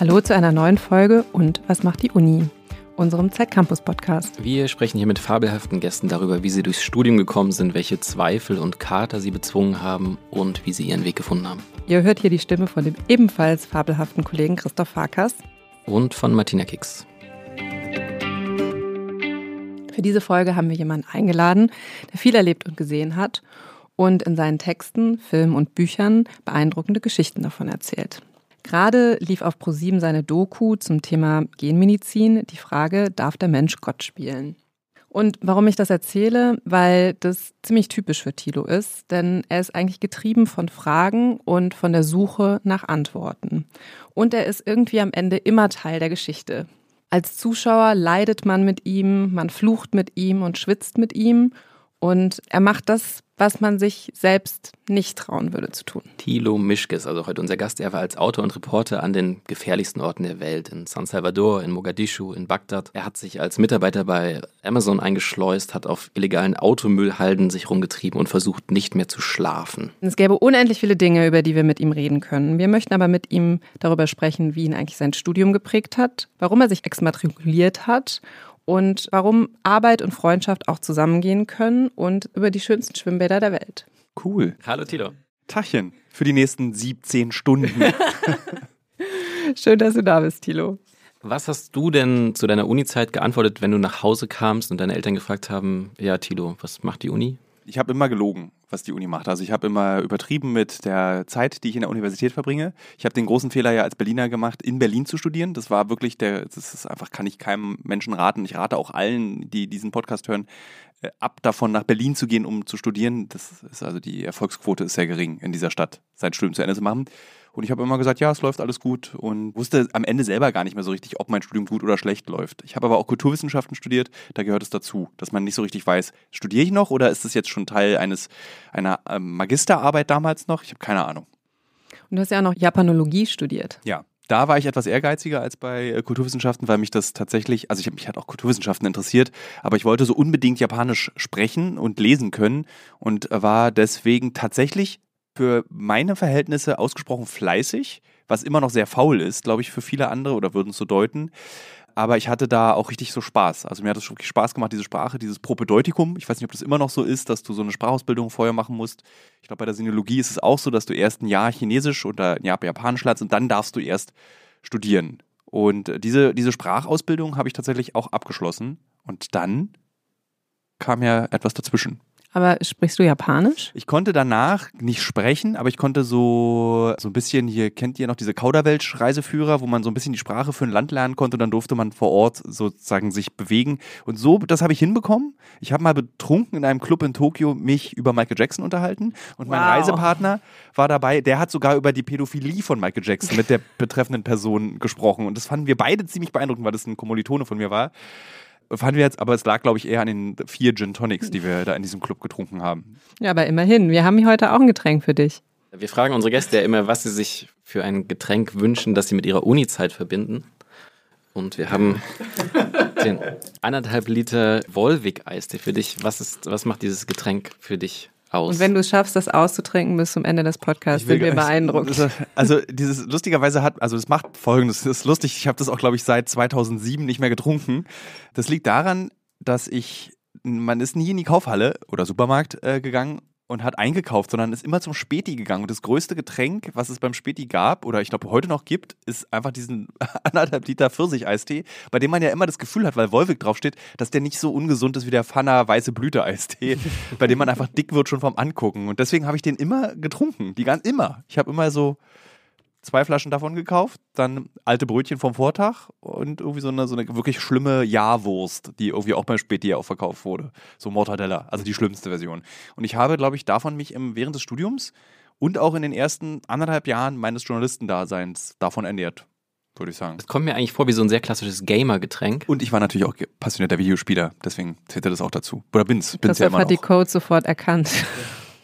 Hallo zu einer neuen Folge und was macht die Uni? Unserem Zeitcampus-Podcast. Wir sprechen hier mit fabelhaften Gästen darüber, wie sie durchs Studium gekommen sind, welche Zweifel und Kater sie bezwungen haben und wie sie ihren Weg gefunden haben. Ihr hört hier die Stimme von dem ebenfalls fabelhaften Kollegen Christoph Farkas. Und von Martina Kicks. Für diese Folge haben wir jemanden eingeladen, der viel erlebt und gesehen hat und in seinen Texten, Filmen und Büchern beeindruckende Geschichten davon erzählt. Gerade lief auf ProSieben seine Doku zum Thema Genmedizin, die Frage, darf der Mensch Gott spielen? Und warum ich das erzähle? Weil das ziemlich typisch für Thilo ist, denn er ist eigentlich getrieben von Fragen und von der Suche nach Antworten. Und er ist irgendwie am Ende immer Teil der Geschichte. Als Zuschauer leidet man mit ihm, man flucht mit ihm und schwitzt mit ihm. Und er macht das, was man sich selbst nicht trauen würde zu tun. Thilo Mischkes, also heute unser Gast, er war als Autor und Reporter an den gefährlichsten Orten der Welt, in San Salvador, in Mogadischu, in Bagdad. Er hat sich als Mitarbeiter bei Amazon eingeschleust, hat auf illegalen Automüllhalden sich rumgetrieben und versucht nicht mehr zu schlafen. Es gäbe unendlich viele Dinge, über die wir mit ihm reden können. Wir möchten aber mit ihm darüber sprechen, wie ihn eigentlich sein Studium geprägt hat, warum er sich exmatrikuliert hat und warum Arbeit und Freundschaft auch zusammengehen können und über die schönsten Schwimmbäder der Welt. Cool. Hallo Tilo. Tachchen für die nächsten 17 Stunden. Schön, dass du da bist, Tilo. Was hast du denn zu deiner Uni-Zeit geantwortet, wenn du nach Hause kamst und deine Eltern gefragt haben, ja Tilo, was macht die Uni? Ich habe immer gelogen, was die Uni macht. Also ich habe immer übertrieben mit der Zeit, die ich in der Universität verbringe. Ich habe den großen Fehler ja als Berliner gemacht, in Berlin zu studieren. Das war wirklich der, das ist einfach, kann ich keinem Menschen raten. Ich rate auch allen, die diesen Podcast hören, ab davon nach Berlin zu gehen, um zu studieren. Das ist also die Erfolgsquote ist sehr gering in dieser Stadt, sein Studium zu Ende zu machen. Und ich habe immer gesagt, ja, es läuft alles gut und wusste am Ende selber gar nicht mehr so richtig, ob mein Studium gut oder schlecht läuft. Ich habe aber auch Kulturwissenschaften studiert, da gehört es dazu, dass man nicht so richtig weiß, studiere ich noch oder ist es jetzt schon Teil eines einer ähm, Magisterarbeit damals noch? Ich habe keine Ahnung. Und du hast ja auch noch Japanologie studiert. Ja, da war ich etwas ehrgeiziger als bei äh, Kulturwissenschaften, weil mich das tatsächlich, also ich, mich hat auch Kulturwissenschaften interessiert, aber ich wollte so unbedingt Japanisch sprechen und lesen können und war deswegen tatsächlich für meine Verhältnisse ausgesprochen fleißig, was immer noch sehr faul ist, glaube ich, für viele andere oder würden es so deuten. Aber ich hatte da auch richtig so Spaß. Also mir hat es wirklich Spaß gemacht, diese Sprache, dieses Propedeutikum. Ich weiß nicht, ob das immer noch so ist, dass du so eine Sprachausbildung vorher machen musst. Ich glaube, bei der Sinologie ist es auch so, dass du erst ein Jahr Chinesisch oder ein Jahr Japanisch lernst und dann darfst du erst studieren. Und diese, diese Sprachausbildung habe ich tatsächlich auch abgeschlossen. Und dann kam ja etwas dazwischen. Aber sprichst du Japanisch? Ich konnte danach nicht sprechen, aber ich konnte so, so ein bisschen, hier kennt ihr noch diese Kauderwelsch-Reiseführer, wo man so ein bisschen die Sprache für ein Land lernen konnte und dann durfte man vor Ort sozusagen sich bewegen. Und so, das habe ich hinbekommen. Ich habe mal betrunken in einem Club in Tokio mich über Michael Jackson unterhalten und mein Wow. Reisepartner war dabei, der hat sogar über die Pädophilie von Michael Jackson mit der betreffenden Person gesprochen. Und das fanden wir beide ziemlich beeindruckend, weil das ein Kommilitone von mir war. Fanden wir jetzt, aber es lag, glaube ich, eher an den vier Gin Tonics, die wir da in diesem Club getrunken haben. Ja, aber immerhin. Wir haben hier heute auch ein Getränk für dich. Wir fragen unsere Gäste ja immer, was sie sich für ein Getränk wünschen, das sie mit ihrer Uni-Zeit verbinden. Und wir haben den anderthalb Liter Volvic-Eistee für dich. Was, ist, was macht dieses Getränk für dich aus? Und wenn du es schaffst, das auszutrinken bis zum Ende des Podcasts, sind wir beeindruckt. Also dieses lustigerweise hat, also das macht folgendes, das ist lustig, ich habe das auch, glaube ich, seit 2007 nicht mehr getrunken. Das liegt daran, dass ich, man ist nie in die Kaufhalle oder Supermarkt äh, gegangen und hat eingekauft, sondern ist immer zum Späti gegangen. Und das größte Getränk, was es beim Späti gab, oder ich glaube heute noch gibt, ist einfach diesen anderthalb Liter Pfirsich-Eistee, bei dem man ja immer das Gefühl hat, weil Wolwig draufsteht, dass der nicht so ungesund ist wie der Pfanner weiße Blüte-Eistee, bei dem man einfach dick wird schon vom Angucken. Und deswegen habe ich den immer getrunken, die ganz immer. Ich habe immer so zwei Flaschen davon gekauft, dann alte Brötchen vom Vortag und irgendwie so eine, so eine wirklich schlimme Jahrwurst, die irgendwie auch beim Späti auch verkauft wurde. So Mortadella, also die schlimmste Version. Und ich habe, glaube ich, davon mich im, während des Studiums und auch in den ersten anderthalb Jahren meines Journalistendaseins davon ernährt, würde ich sagen. Es kommt mir eigentlich vor wie so ein sehr klassisches Gamer-Getränk. Und ich war natürlich auch passionierter Videospieler, deswegen zählte das auch dazu. Oder bin's, bin's ja immer hat die noch. Codes sofort erkannt.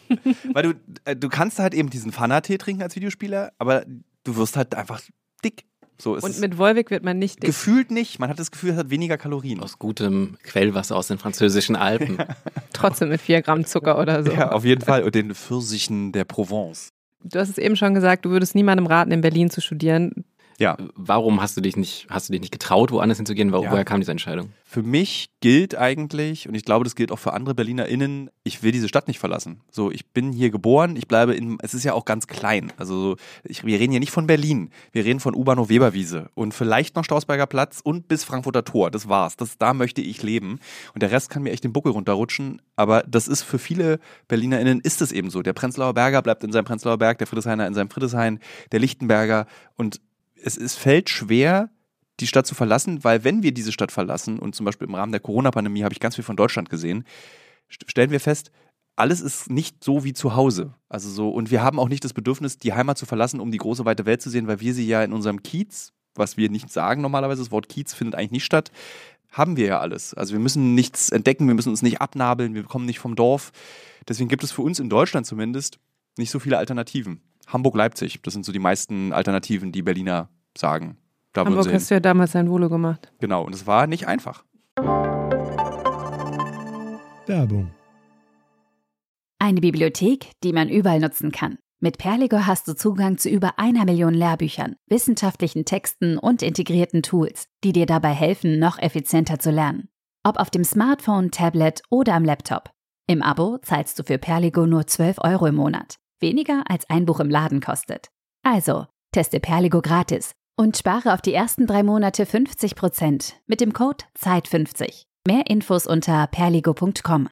Weil du, äh, du kannst halt eben diesen Fana-Tee trinken als Videospieler, aber du wirst halt einfach dick. So ist Und mit Wolwig wird man nicht dick. Gefühlt nicht. Man hat das Gefühl, es hat weniger Kalorien. Aus gutem Quellwasser aus den französischen Alpen. Trotzdem mit vier Gramm Zucker oder so. Ja, auf jeden Fall. Und den Pfirsichen der Provence. Du hast es eben schon gesagt, du würdest niemandem raten, in Berlin zu studieren. Ja. Warum hast du dich nicht, hast du dich nicht getraut, woanders hinzugehen? Wo, Ja. Woher kam diese Entscheidung? Für mich gilt eigentlich, und ich glaube, das gilt auch für andere BerlinerInnen, ich will diese Stadt nicht verlassen. So, ich bin hier geboren, ich bleibe in, es ist ja auch ganz klein. Also, so, ich, wir reden hier nicht von Berlin, wir reden von U-Bahnhof Weberwiese und vielleicht noch Strausberger Platz und bis Frankfurter Tor. Das war's. Das, da möchte ich leben. Und der Rest kann mir echt den Buckel runterrutschen. Aber das ist für viele BerlinerInnen ist es eben so. Der Prenzlauer Berger bleibt in seinem Prenzlauer Berg, der Friedrichshainer in seinem Friedrichshain, der Lichtenberger. Und es, es fällt schwer, die Stadt zu verlassen, weil wenn wir diese Stadt verlassen, und zum Beispiel im Rahmen der Corona-Pandemie habe ich ganz viel von Deutschland gesehen, st- stellen wir fest, alles ist nicht so wie zu Hause. Also so, und wir haben auch nicht das Bedürfnis, die Heimat zu verlassen, um die große weite Welt zu sehen, weil wir sie ja in unserem Kiez, was wir nicht sagen normalerweise, das Wort Kiez findet eigentlich nicht statt, haben wir ja alles. Also wir müssen nichts entdecken, wir müssen uns nicht abnabeln, wir kommen nicht vom Dorf. Deswegen gibt es für uns in Deutschland zumindest nicht so viele Alternativen. Hamburg-Leipzig, das sind so die meisten Alternativen, die Berliner sagen. Da Hamburg hast du ja damals sein Volo gemacht. Genau, und es war nicht einfach. Werbung. Eine Bibliothek, die man überall nutzen kann. Mit Perligo hast du Zugang zu über einer Million Lehrbüchern, wissenschaftlichen Texten und integrierten Tools, die dir dabei helfen, noch effizienter zu lernen. Ob auf dem Smartphone, Tablet oder am Laptop. Im Abo zahlst du für Perligo nur 12 Euro im Monat. Weniger als ein Buch im Laden kostet. Also, teste Perligo gratis und spare auf die ersten drei Monate 50% mit dem Code ZEIT50. Mehr Infos unter perligo.com.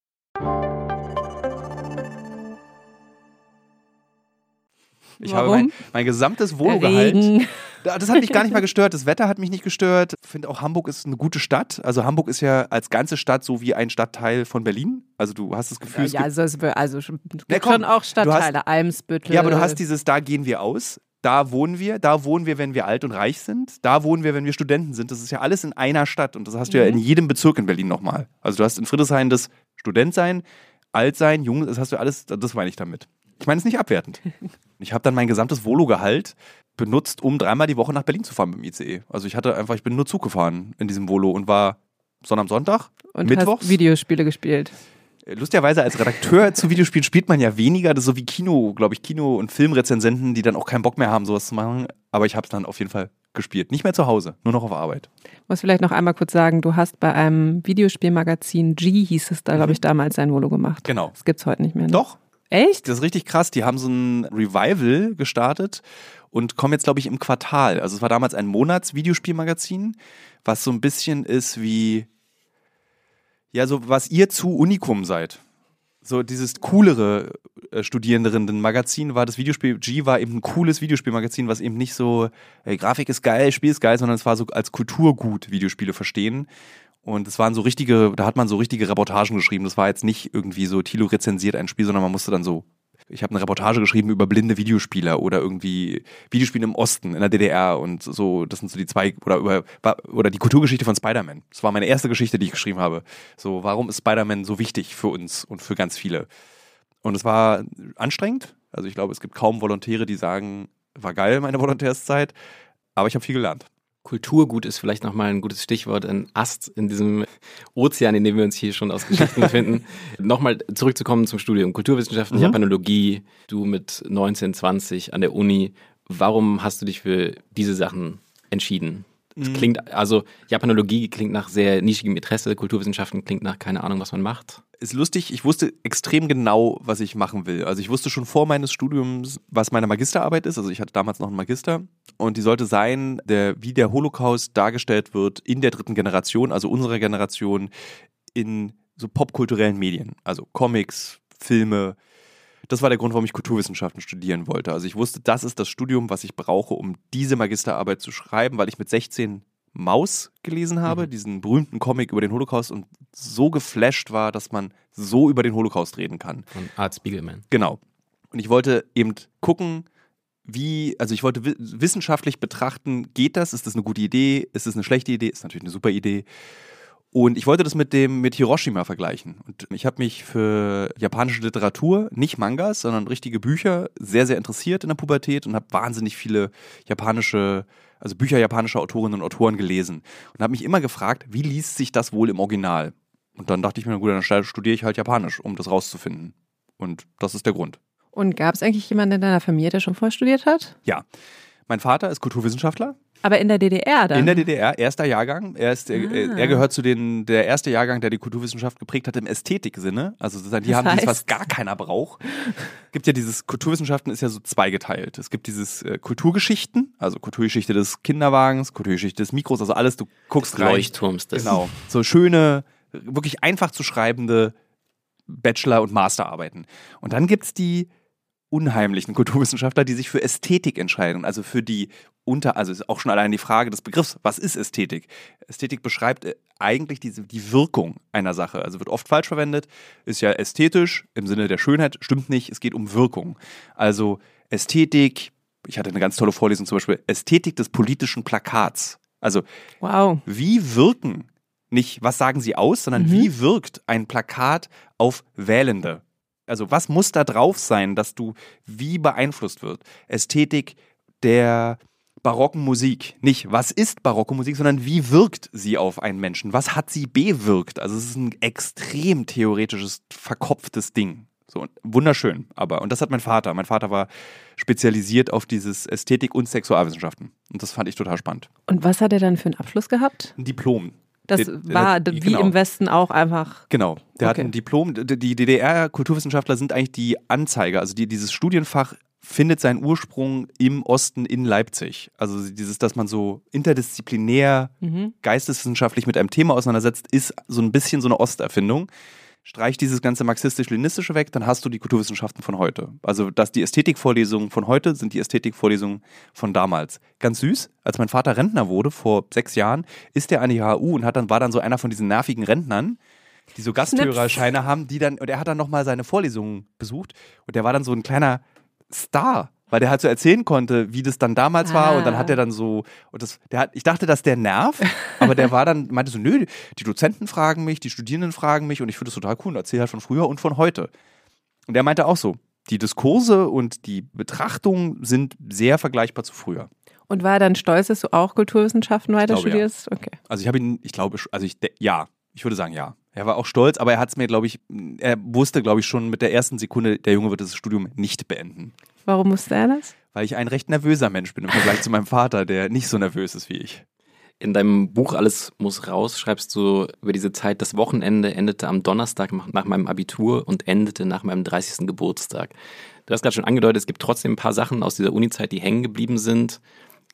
Ich habe Warum? mein, mein gesamtes Vologehalt. Regen. Das hat mich gar nicht mal gestört. Das Wetter hat mich nicht gestört. Ich finde auch Hamburg ist eine gute Stadt. Also Hamburg ist ja als ganze Stadt so wie ein Stadtteil von Berlin. Also du hast das Gefühl, es Ja, also, also schon- komm, schon auch Stadtteile, Eimsbüttel. ja, aber du hast dieses, da gehen wir aus. Da wohnen wir, da wohnen wir, wenn wir alt und reich sind. Da wohnen wir, wenn wir Studenten sind. Das ist ja alles in einer Stadt und das hast du ja in jedem Bezirk in Berlin nochmal. Also du hast in Friedrichshain das Studentsein, Altsein, Jung, das hast du alles, das meine ich damit. Ich meine es nicht abwertend. Ich habe dann mein gesamtes Volo-Gehalt benutzt, um dreimal die Woche nach Berlin zu fahren mit dem ICE. Also ich hatte einfach, ich bin nur Zug gefahren in diesem Volo und war Sonntag am Sonntag, und mittwochs. hast Videospiele gespielt. Lustigerweise als Redakteur zu Videospielen spielt man ja weniger, das ist so wie Kino, glaube ich, Kino- und Filmrezensenten, die dann auch keinen Bock mehr haben, sowas zu machen. Aber ich habe es dann auf jeden Fall gespielt. Nicht mehr zu Hause, nur noch auf Arbeit. Ich muss vielleicht noch einmal kurz sagen, du hast bei einem Videospielmagazin G, hieß es da, glaube ich, damals sein Volo gemacht. Genau. Das gibt's heute nicht mehr. Ne? Doch, Echt? das ist richtig krass. Die haben so ein Revival gestartet und kommen jetzt, glaube ich, im Quartal. Also es war damals ein Monats-Videospielmagazin, was so ein bisschen ist wie, ja, so was ihr zu Unikum seid. So dieses coolere äh, war das Videospiel, G war eben ein cooles Videospielmagazin, was eben nicht so, ey, Grafik ist geil, Spiel ist geil, sondern es war so als Kulturgut Videospiele verstehen. Und es waren so richtige, da hat man so richtige Reportagen geschrieben. Das war jetzt nicht irgendwie so, Thilo rezensiert ein Spiel, sondern man musste dann so, ich habe eine Reportage geschrieben über blinde Videospieler oder irgendwie Videospiele im Osten, in der DDR und so, das sind so die zwei, oder über, oder die Kulturgeschichte von Spider-Man. Das war meine erste Geschichte, die ich geschrieben habe. So, warum ist Spider-Man so wichtig für uns und für ganz viele? Und es war anstrengend. Also ich glaube, es gibt kaum Volontäre, die sagen, war geil meine Volontärszeit, aber ich habe viel gelernt. Kulturgut ist vielleicht nochmal ein gutes Stichwort, ein Ast in diesem Ozean, in dem wir uns hier schon aus Geschichten befinden. nochmal zurückzukommen zum Studium. Kulturwissenschaften, Mhm. Japanologie, du mit 19, 20 an der Uni. Warum hast du dich für diese Sachen entschieden? Es Mhm. klingt, also Japanologie klingt nach sehr nischigem Interesse, Kulturwissenschaften klingt nach keine Ahnung, was man macht. Ist lustig, ich wusste extrem genau, was ich machen will. Also ich wusste schon vor meines Studiums, was meine Magisterarbeit ist. Also ich hatte damals noch einen Magister und die sollte sein, der, wie der Holocaust dargestellt wird in der dritten Generation, also unserer Generation, in so popkulturellen Medien. Also Comics, Filme. Das war der Grund, warum ich Kulturwissenschaften studieren wollte. Also ich wusste, das ist das Studium, was ich brauche, um diese Magisterarbeit zu schreiben, weil ich mit 16 Maus gelesen habe, diesen berühmten Comic über den Holocaust und so geflasht war, dass man so über den Holocaust reden kann. Von Art Spiegelman. Genau. Und ich wollte eben gucken, wie, also ich wollte wi- wissenschaftlich betrachten, geht das? Ist das eine gute Idee? Ist das eine schlechte Idee? Ist natürlich eine super Idee. Und ich wollte das mit dem mit Hiroshima vergleichen. Und ich habe mich für japanische Literatur, nicht Mangas, sondern richtige Bücher, sehr, sehr interessiert in der Pubertät und habe wahnsinnig viele japanische, also Bücher japanischer Autorinnen und Autoren gelesen. Und habe mich immer gefragt, wie liest sich das wohl im Original? Und dann dachte ich mir, na gut, dann studiere ich halt Japanisch, um das rauszufinden. Und das ist der Grund. Und gab es eigentlich jemanden in deiner Familie, der schon vorstudiert hat? Ja. Mein Vater ist Kulturwissenschaftler. Aber in der DDR dann? In der DDR, erster Jahrgang. Er, ist, Ah. er gehört zu den, der erste Jahrgang, der die Kulturwissenschaft geprägt hat im Ästhetiksinne. Also sozusagen, die Das haben dieses, heißt? was gar keiner braucht. gibt ja dieses, Kulturwissenschaften ist ja so zweigeteilt. Es gibt dieses äh, Kulturgeschichten, also Kulturgeschichte des Kinderwagens, Kulturgeschichte des Mikros, also alles, du guckst rein. Leuchtturms. Das Genau. So schöne, wirklich einfach zu schreibende Bachelor- und Masterarbeiten. Und dann gibt's die unheimlichen Kulturwissenschaftler, die sich für Ästhetik entscheiden. Also für die unter, also ist auch schon allein die Frage des Begriffs, was ist Ästhetik? Ästhetik beschreibt äh, eigentlich diese, die Wirkung einer Sache. Also wird oft falsch verwendet, ist ja ästhetisch im Sinne der Schönheit, stimmt nicht, es geht um Wirkung. Also Ästhetik, ich hatte eine ganz tolle Vorlesung zum Beispiel, Ästhetik des politischen Plakats. Also Wow. wie wirken, nicht was sagen sie aus, sondern Mhm. wie wirkt ein Plakat auf Wählende? Also was muss da drauf sein, dass du wie beeinflusst wird? Ästhetik der barocken Musik. Nicht, was ist barocke Musik, sondern wie wirkt sie auf einen Menschen? Was hat sie bewirkt? Also es ist ein extrem theoretisches, verkopftes Ding. So, wunderschön, aber, und das hat mein Vater. Mein Vater war spezialisiert auf dieses Ästhetik und Sexualwissenschaften. Und das fand ich total spannend. Und was hat er dann für einen Abschluss gehabt? Ein Diplom. Das Der- der war hat- wie genau. im Westen auch einfach. Genau, der hat Okay. ein Diplom. Die DDR-Kulturwissenschaftler sind eigentlich die Anzeiger. Also die, dieses Studienfach findet seinen Ursprung im Osten in Leipzig. Also dieses, dass man so interdisziplinär, Mhm. geisteswissenschaftlich mit einem Thema auseinandersetzt, ist so ein bisschen so eine Osterfindung. Streich dieses ganze marxistisch-leninistische weg, dann hast du die Kulturwissenschaften von heute. Also, dass die Ästhetikvorlesungen von heute sind die Ästhetikvorlesungen von damals. Ganz süß, als mein Vater Rentner wurde, vor sechs Jahren, ist er an die HU und hat dann, war dann so einer von diesen nervigen Rentnern, die so Gasthörerscheine haben, die dann, und er hat dann nochmal seine Vorlesungen besucht und der war dann so ein kleiner Star, weil der halt so erzählen konnte, wie das dann damals war und dann Ah. hat er dann so, und das, der hat, ich dachte, dass der nervt, aber der war dann, meinte so, nö, die Dozenten fragen mich, die Studierenden fragen mich und ich finde das total cool und erzähle halt von früher und von heute. Und er meinte auch so, die Diskurse und die Betrachtungen sind sehr vergleichbar zu früher. Und war er dann stolz, dass du auch Kulturwissenschaften weiter glaube, ja. studierst? Okay. Also ich habe ihn, ich glaube, also ich, ja, ich würde sagen ja. Er war auch stolz, aber er hat es mir, glaube ich, er wusste, glaube ich, schon mit der ersten Sekunde, der Junge wird das Studium nicht beenden. Warum musste er das? Weil ich ein recht nervöser Mensch bin im Vergleich zu meinem Vater, der nicht so nervös ist wie ich. In deinem Buch Alles muss raus schreibst du über diese Zeit, das Wochenende endete am Donnerstag nach nach meinem Abitur und endete nach meinem 30. Geburtstag. Du hast gerade schon angedeutet, es gibt trotzdem ein paar Sachen aus dieser Uni-Zeit, die hängen geblieben sind.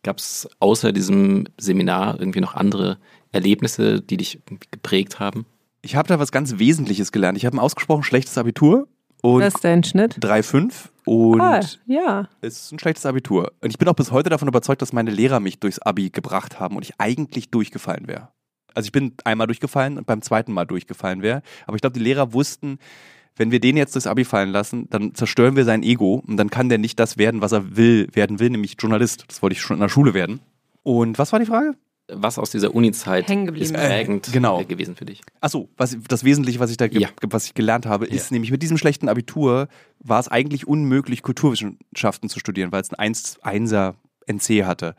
Gab es außer diesem Seminar irgendwie noch andere Erlebnisse, die dich geprägt haben? Ich habe da was ganz Wesentliches gelernt. Ich habe ein ausgesprochen schlechtes Abitur und Was ist dein Schnitt? 3,5 und Ah, ja. es ist ein schlechtes Abitur. Und ich bin auch bis heute davon überzeugt, dass meine Lehrer mich durchs Abi gebracht haben und ich eigentlich durchgefallen wäre. Also ich bin einmal durchgefallen und beim zweiten Mal durchgefallen wäre. Aber ich glaube, die Lehrer wussten, wenn wir den jetzt durchs Abi fallen lassen, dann zerstören wir sein Ego und dann kann der nicht das werden, was er will, werden will, nämlich Journalist. Das wollte ich schon in der Schule werden. Und was war die Frage? Was aus dieser Uni-Zeit ist prägend Äh, genau. gewesen für dich? Achso, was, das Wesentliche, was ich da ge Ja. was ich gelernt habe, ist nämlich mit diesem schlechten Abitur war es eigentlich unmöglich, Kulturwissenschaften zu studieren, weil es ein 1, 1er NC hatte.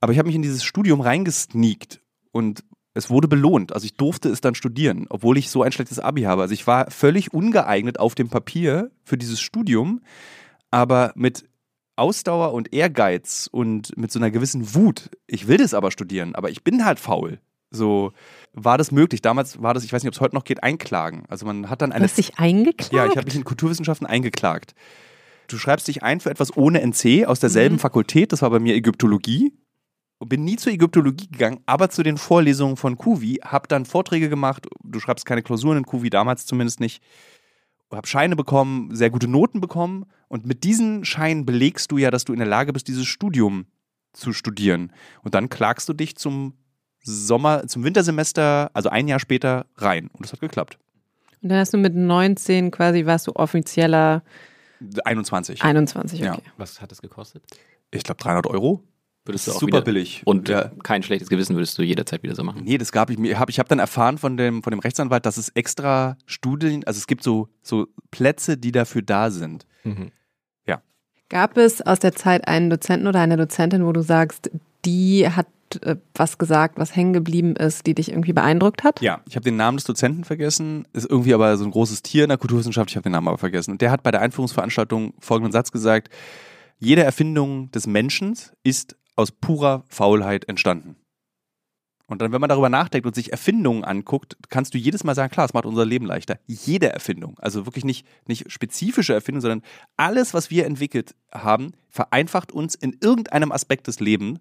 Aber ich habe mich in dieses Studium reingesneakt und es wurde belohnt. Also ich durfte es dann studieren, obwohl ich so ein schlechtes Abi habe. Also ich war völlig ungeeignet auf dem Papier für dieses Studium, aber mit Ausdauer und Ehrgeiz und mit so einer gewissen Wut, ich will das aber studieren, aber ich bin halt faul. So war das möglich. Damals war das, ich weiß nicht, ob es heute noch geht, einklagen. Also man hat dann Du eine. hast dich eingeklagt? ja, ich habe mich in Kulturwissenschaften eingeklagt. Du schreibst dich ein für etwas ohne NC aus derselben Mhm. Fakultät, das war bei mir Ägyptologie. Und bin nie zur Ägyptologie gegangen, aber zu den Vorlesungen von Kuvi, hab dann Vorträge gemacht. Du schreibst keine Klausuren in Kuvi, damals zumindest nicht. Hab Scheine bekommen, sehr gute Noten bekommen. Und mit diesen Scheinen belegst du ja, dass du in der Lage bist, dieses Studium zu studieren. Und dann klagst du dich zum Sommer, zum Wintersemester, also ein Jahr später, rein. Und das hat geklappt. Und dann hast du mit 19 quasi, warst du offizieller 21. 21, Ja. okay. Was hat das gekostet? Ich glaube 300 Euro. Würdest du auch Super wieder, billig. Und ja. kein schlechtes Gewissen würdest du jederzeit wieder so machen. Nee, das gab ich mir. Hab, ich habe dann erfahren von dem, von dem Rechtsanwalt, dass es extra Studien, also es gibt so, so Plätze, die dafür da sind. Mhm. Gab es aus der Zeit einen Dozenten oder eine Dozentin, wo du sagst, die hat äh, was gesagt, was hängen geblieben ist, die dich irgendwie beeindruckt hat? Ja, ich habe den Namen des Dozenten vergessen. Ist irgendwie aber so ein großes Tier in der Kulturwissenschaft. Ich habe den Namen aber vergessen. Und der hat bei der Einführungsveranstaltung folgenden Satz gesagt: jede Erfindung des Menschen ist aus purer Faulheit entstanden. Und dann, wenn man darüber nachdenkt und sich Erfindungen anguckt, kannst du jedes Mal sagen, klar, es macht unser Leben leichter. Jede Erfindung, also wirklich nicht, nicht spezifische Erfindung, sondern alles, was wir entwickelt haben, vereinfacht uns in irgendeinem Aspekt des Lebens.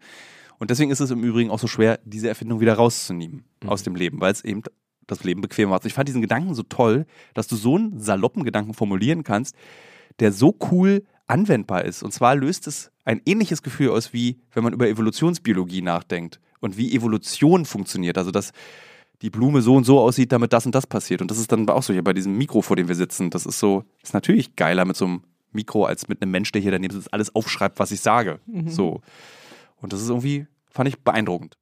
Und deswegen ist es im Übrigen auch so schwer, diese Erfindung wieder rauszunehmen mhm. aus dem Leben, weil es eben das Leben bequem macht. Ich fand diesen Gedanken so toll, dass du so einen saloppen Gedanken formulieren kannst, der so cool anwendbar ist. Und zwar löst es ein ähnliches Gefühl aus, wie wenn man über Evolutionsbiologie nachdenkt und wie Evolution funktioniert. Also, dass die Blume so und so aussieht, damit das und das passiert. Und das ist dann auch so hier bei diesem Mikro, vor dem wir sitzen. Das ist so, ist natürlich geiler mit so einem Mikro als mit einem Mensch, der hier daneben sitzt, alles aufschreibt, was ich sage. Mhm. So. Und das ist irgendwie, fand ich beeindruckend.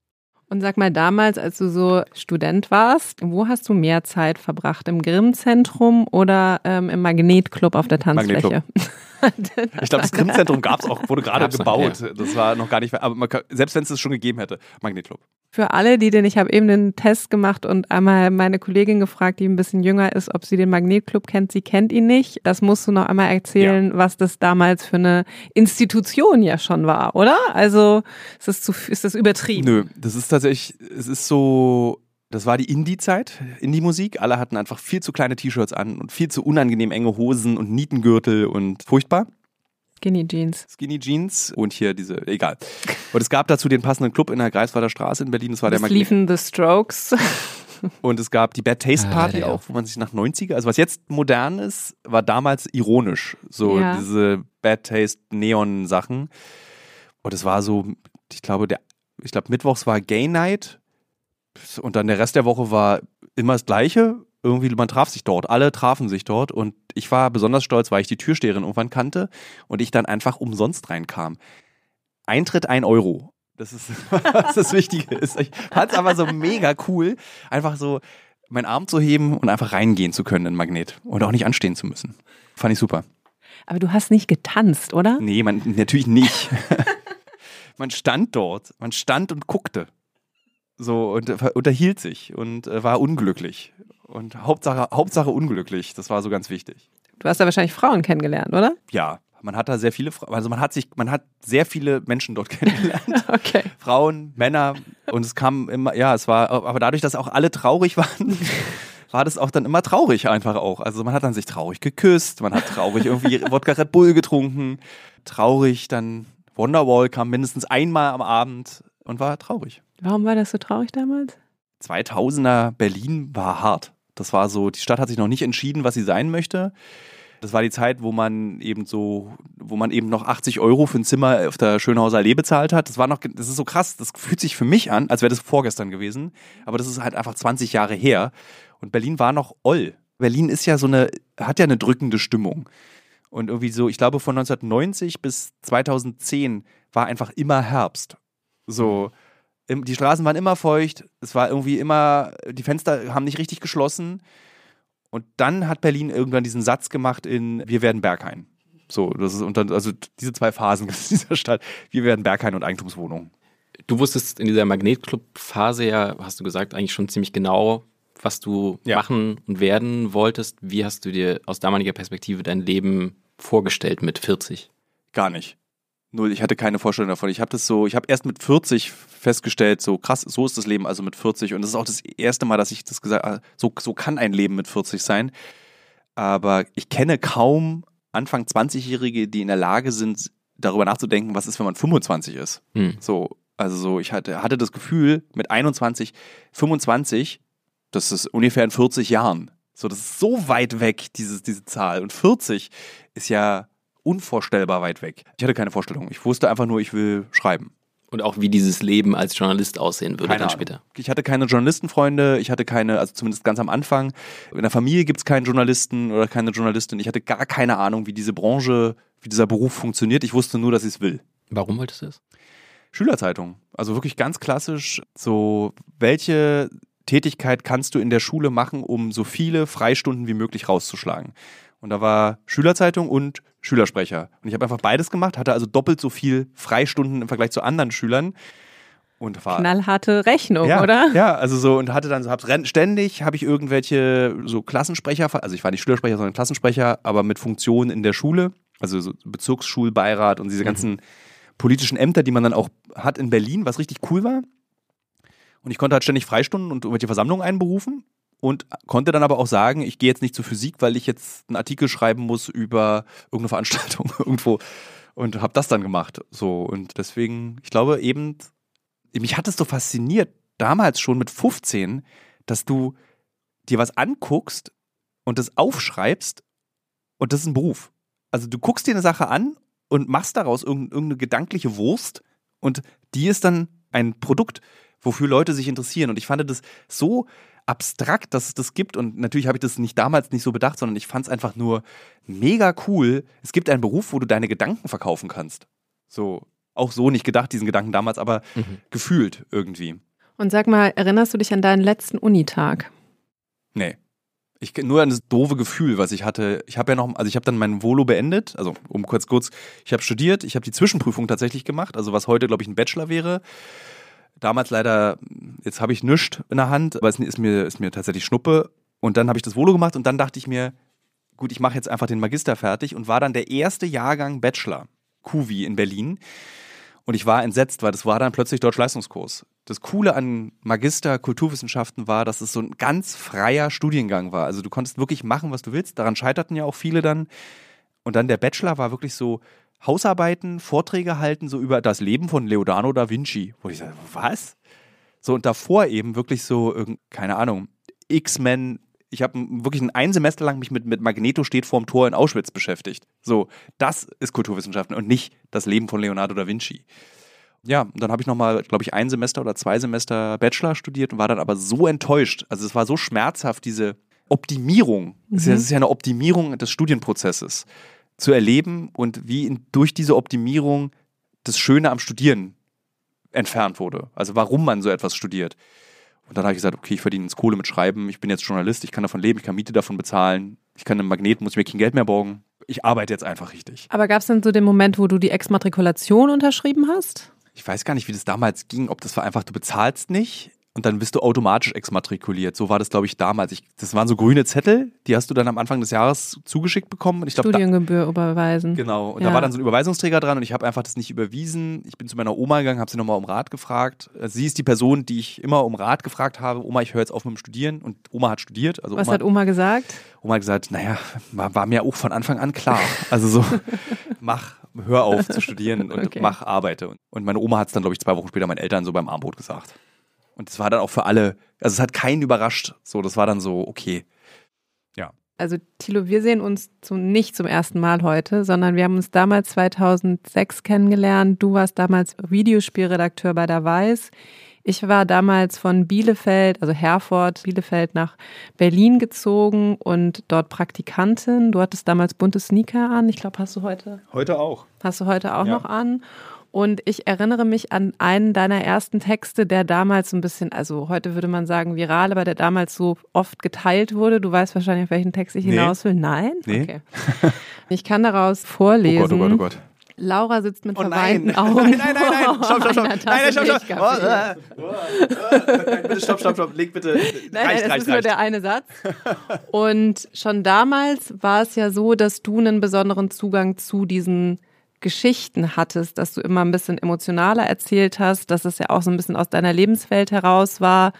Und sag mal, damals, als du so Student warst, wo hast du mehr Zeit verbracht? Im Grimm-Zentrum oder ähm, im Magnetclub auf der Tanzfläche? ich glaube, das Grimm-Zentrum gab es auch, wurde gerade gebaut. Noch, ja. Das war noch gar nicht, aber kann, selbst wenn es es schon gegeben hätte, Magnetclub. Für alle, die den, ich habe eben den Test gemacht und einmal meine Kollegin gefragt, die ein bisschen jünger ist, ob sie den Magnetclub kennt. Sie kennt ihn nicht. Das musst du noch einmal erzählen, ja. was das damals für eine Institution ja schon war, oder? Also ist das, zu, ist das übertrieben? Nö, das ist tatsächlich, es ist so, das war die Indie-Zeit, Indie-Musik. Alle hatten einfach viel zu kleine T-Shirts an und viel zu unangenehm enge Hosen und Nietengürtel und furchtbar. Skinny Jeans. Skinny Jeans und hier diese, egal. Und es gab dazu den passenden Club in der Greifswalder Straße in Berlin. Das war das der liefen The Strokes. Und es gab die Bad Taste ah, Party ah, auch, wo man sich nach 90er, also was jetzt modern ist, war damals ironisch. So ja. diese Bad Taste Neon Sachen. Und es war so, ich glaube, der, ich glaube, Mittwochs war Gay Night und dann der Rest der Woche war immer das Gleiche irgendwie, man traf sich dort, alle trafen sich dort und ich war besonders stolz, weil ich die Türsteherin irgendwann kannte und ich dann einfach umsonst reinkam. Eintritt ein Euro. Das ist, was das Wichtige ist. Ich fand es aber so mega cool, einfach so meinen Arm zu heben und einfach reingehen zu können in Magnet und auch nicht anstehen zu müssen. Fand ich super. Aber du hast nicht getanzt, oder? Nee, man, natürlich nicht. man stand dort, man stand und guckte. So und unterhielt sich und äh, war unglücklich. Und Hauptsache, Hauptsache unglücklich. Das war so ganz wichtig. Du hast da wahrscheinlich Frauen kennengelernt, oder? Ja, man hat da sehr viele, also man hat sich, man hat sehr viele Menschen dort kennengelernt. okay. Frauen, Männer und es kam immer, ja, es war, aber dadurch, dass auch alle traurig waren, war das auch dann immer traurig einfach auch. Also man hat dann sich traurig geküsst, man hat traurig irgendwie Wodka Red Bull getrunken, traurig dann Wonderwall kam mindestens einmal am Abend und war traurig. Warum war das so traurig damals? 2000er Berlin war hart. Das war so, die Stadt hat sich noch nicht entschieden, was sie sein möchte. Das war die Zeit, wo man eben so, wo man eben noch 80 Euro für ein Zimmer auf der Schönhauser Allee bezahlt hat. Das war noch, das ist so krass, das fühlt sich für mich an, als wäre das vorgestern gewesen. Aber das ist halt einfach 20 Jahre her. Und Berlin war noch oll. Berlin ist ja so eine, hat ja eine drückende Stimmung. Und irgendwie so, ich glaube, von 1990 bis 2010 war einfach immer Herbst. So, die Straßen waren immer feucht, es war irgendwie immer, die Fenster haben nicht richtig geschlossen. Und dann hat Berlin irgendwann diesen Satz gemacht in Wir werden Berghain. So, das ist dann, also diese zwei Phasen dieser Stadt. Wir werden Berghain und Eigentumswohnungen. Du wusstest in dieser Magnetclub-Phase ja, hast du gesagt, eigentlich schon ziemlich genau, was du ja. machen und werden wolltest. Wie hast du dir aus damaliger Perspektive dein Leben vorgestellt mit 40? Gar nicht. Null, ich hatte keine Vorstellung davon. Ich habe das so, ich habe erst mit 40 festgestellt, so krass, so ist das Leben also mit 40. Und das ist auch das erste Mal, dass ich das gesagt habe, so, so kann ein Leben mit 40 sein. Aber ich kenne kaum Anfang 20-Jährige, die in der Lage sind, darüber nachzudenken, was ist, wenn man 25 ist. Hm. So, also so, ich hatte, hatte das Gefühl, mit 21, 25, das ist ungefähr in 40 Jahren. So, das ist so weit weg, dieses, diese Zahl. Und 40 ist ja unvorstellbar weit weg. Ich hatte keine Vorstellung. Ich wusste einfach nur, ich will schreiben. Und auch wie dieses Leben als Journalist aussehen würde keine dann später. Ich hatte keine Journalistenfreunde, ich hatte keine, also zumindest ganz am Anfang. In der Familie gibt es keinen Journalisten oder keine Journalistin. Ich hatte gar keine Ahnung, wie diese Branche, wie dieser Beruf funktioniert. Ich wusste nur, dass ich es will. Warum wolltest du es? Schülerzeitung. Also wirklich ganz klassisch, so welche Tätigkeit kannst du in der Schule machen, um so viele Freistunden wie möglich rauszuschlagen? Und da war Schülerzeitung und Schülersprecher. Und ich habe einfach beides gemacht, hatte also doppelt so viel Freistunden im Vergleich zu anderen Schülern. Und war, Knallharte Rechnung, ja, oder? Ja, also so und hatte dann so, hab's ständig habe ich irgendwelche so Klassensprecher, also ich war nicht Schülersprecher, sondern Klassensprecher, aber mit Funktionen in der Schule. Also so Bezirksschulbeirat und diese ganzen mhm. politischen Ämter, die man dann auch hat in Berlin, was richtig cool war. Und ich konnte halt ständig Freistunden und irgendwelche Versammlungen einberufen und konnte dann aber auch sagen, ich gehe jetzt nicht zur Physik, weil ich jetzt einen Artikel schreiben muss über irgendeine Veranstaltung irgendwo und habe das dann gemacht. So und deswegen, ich glaube eben, mich hat es so fasziniert damals schon mit 15, dass du dir was anguckst und das aufschreibst und das ist ein Beruf. Also du guckst dir eine Sache an und machst daraus irgendeine gedankliche Wurst und die ist dann ein Produkt, wofür Leute sich interessieren. Und ich fand das so abstrakt, dass es das gibt. Und natürlich habe ich das nicht damals nicht so bedacht, sondern ich fand es einfach nur mega cool. Es gibt einen Beruf, wo du deine Gedanken verkaufen kannst. So, auch so nicht gedacht, diesen Gedanken damals, aber mhm. gefühlt irgendwie. Und sag mal, erinnerst du dich an deinen letzten Unitag? Nee. Ich nur an das doofe Gefühl, was ich hatte. Ich habe ja noch, also ich habe dann mein Volo beendet, also um kurz kurz, ich habe studiert, ich habe die Zwischenprüfung tatsächlich gemacht, also was heute glaube ich ein Bachelor wäre. Damals leider, jetzt habe ich nichts in der Hand, aber es ist mir, ist mir tatsächlich Schnuppe. Und dann habe ich das Volo gemacht und dann dachte ich mir, gut, ich mache jetzt einfach den Magister fertig und war dann der erste Jahrgang Bachelor, QVI in Berlin. Und ich war entsetzt, weil das war dann plötzlich Deutsch-Leistungskurs. Das Coole an Magister Kulturwissenschaften war, dass es so ein ganz freier Studiengang war. Also du konntest wirklich machen, was du willst. Daran scheiterten ja auch viele dann. Und dann der Bachelor war wirklich so, Hausarbeiten, Vorträge halten, so über das Leben von Leonardo da Vinci. Wo ich sage, was? So, und davor eben wirklich so, keine Ahnung, X-Men. Ich habe wirklich ein Semester lang mich mit, mit Magneto steht vorm Tor in Auschwitz beschäftigt. So, das ist Kulturwissenschaften und nicht das Leben von Leonardo da Vinci. Ja, und dann habe ich nochmal, glaube ich, ein Semester oder zwei Semester Bachelor studiert und war dann aber so enttäuscht. Also es war so schmerzhaft, diese Optimierung. Mhm. Es ist ja eine Optimierung des Studienprozesses zu erleben und wie in, durch diese Optimierung das Schöne am Studieren entfernt wurde. Also warum man so etwas studiert. Und dann habe ich gesagt, okay, ich verdiene ins Kohle mit Schreiben, ich bin jetzt Journalist, ich kann davon leben, ich kann Miete davon bezahlen, ich kann einen Magnet, muss ich mir kein Geld mehr borgen. Ich arbeite jetzt einfach richtig. Aber gab es denn so den Moment, wo du die Exmatrikulation unterschrieben hast? Ich weiß gar nicht, wie das damals ging, ob das war einfach, du bezahlst nicht und dann bist du automatisch exmatrikuliert. So war das, glaube ich, damals. Ich, das waren so grüne Zettel, die hast du dann am Anfang des Jahres zugeschickt bekommen. Und ich glaub, Studiengebühr da, überweisen. Genau. Und ja. da war dann so ein Überweisungsträger dran und ich habe einfach das nicht überwiesen. Ich bin zu meiner Oma gegangen, habe sie nochmal um Rat gefragt. Also sie ist die Person, die ich immer um Rat gefragt habe. Oma, ich höre jetzt auf mit dem Studieren. Und Oma hat studiert. Also Was Oma, hat Oma gesagt? Oma hat gesagt, naja, war, war mir auch von Anfang an klar. Also so, mach, hör auf zu studieren und okay. mach, arbeite. Und meine Oma hat es dann, glaube ich, zwei Wochen später meinen Eltern so beim Armbrot gesagt. Und das war dann auch für alle, also es hat keinen überrascht. So, das war dann so, okay. Ja. Also Thilo, wir sehen uns zum, nicht zum ersten Mal heute, sondern wir haben uns damals 2006 kennengelernt. Du warst damals Videospielredakteur bei der Weiß. Ich war damals von Bielefeld, also Herford, Bielefeld nach Berlin gezogen und dort Praktikantin. Du hattest damals bunte Sneaker an. Ich glaube, hast du heute? Heute auch. Hast du heute auch ja. noch an? Und ich erinnere mich an einen deiner ersten Texte, der damals so ein bisschen, also heute würde man sagen viral, aber der damals so oft geteilt wurde. Du weißt wahrscheinlich, auf welchen Text ich hinaus will. Nein? Nee. Okay. Ich kann daraus vorlesen. Oh Gott, oh Gott, oh Gott. Laura sitzt mit oh verweinten nein. Augen. Nein, nein, nein, nein. Stopp, stopp, stopp. Nein, nein, stopp, stopp. Oh, äh, bitte, stopp, stopp, stopp. Leg bitte. Nein, reicht, nein, das reicht, ist nur der eine Satz. Und schon damals war es ja so, dass du einen besonderen Zugang zu diesen Geschichten hattest, dass du immer ein bisschen emotionaler erzählt hast, dass es ja auch so ein bisschen aus deiner Lebenswelt heraus war.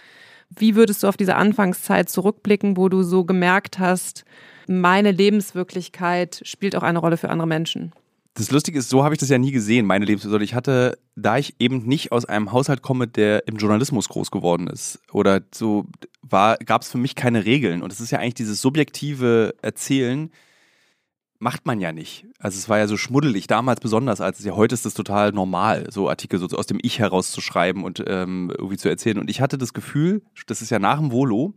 Wie würdest du auf diese Anfangszeit zurückblicken, wo du so gemerkt hast, meine Lebenswirklichkeit spielt auch eine Rolle für andere Menschen? Das Lustige ist, so habe ich das ja nie gesehen, meine Lebenswirklichkeit. Ich hatte, da ich eben nicht aus einem Haushalt komme, der im Journalismus groß geworden ist, oder so gab es für mich keine Regeln. Und es ist ja eigentlich dieses subjektive Erzählen, macht man ja nicht. Also es war ja so schmuddelig, damals besonders, als es ja heute ist es total normal, so Artikel so aus dem Ich heraus zu schreiben und ähm, irgendwie zu erzählen. Und ich hatte das Gefühl, das ist ja nach dem Volo,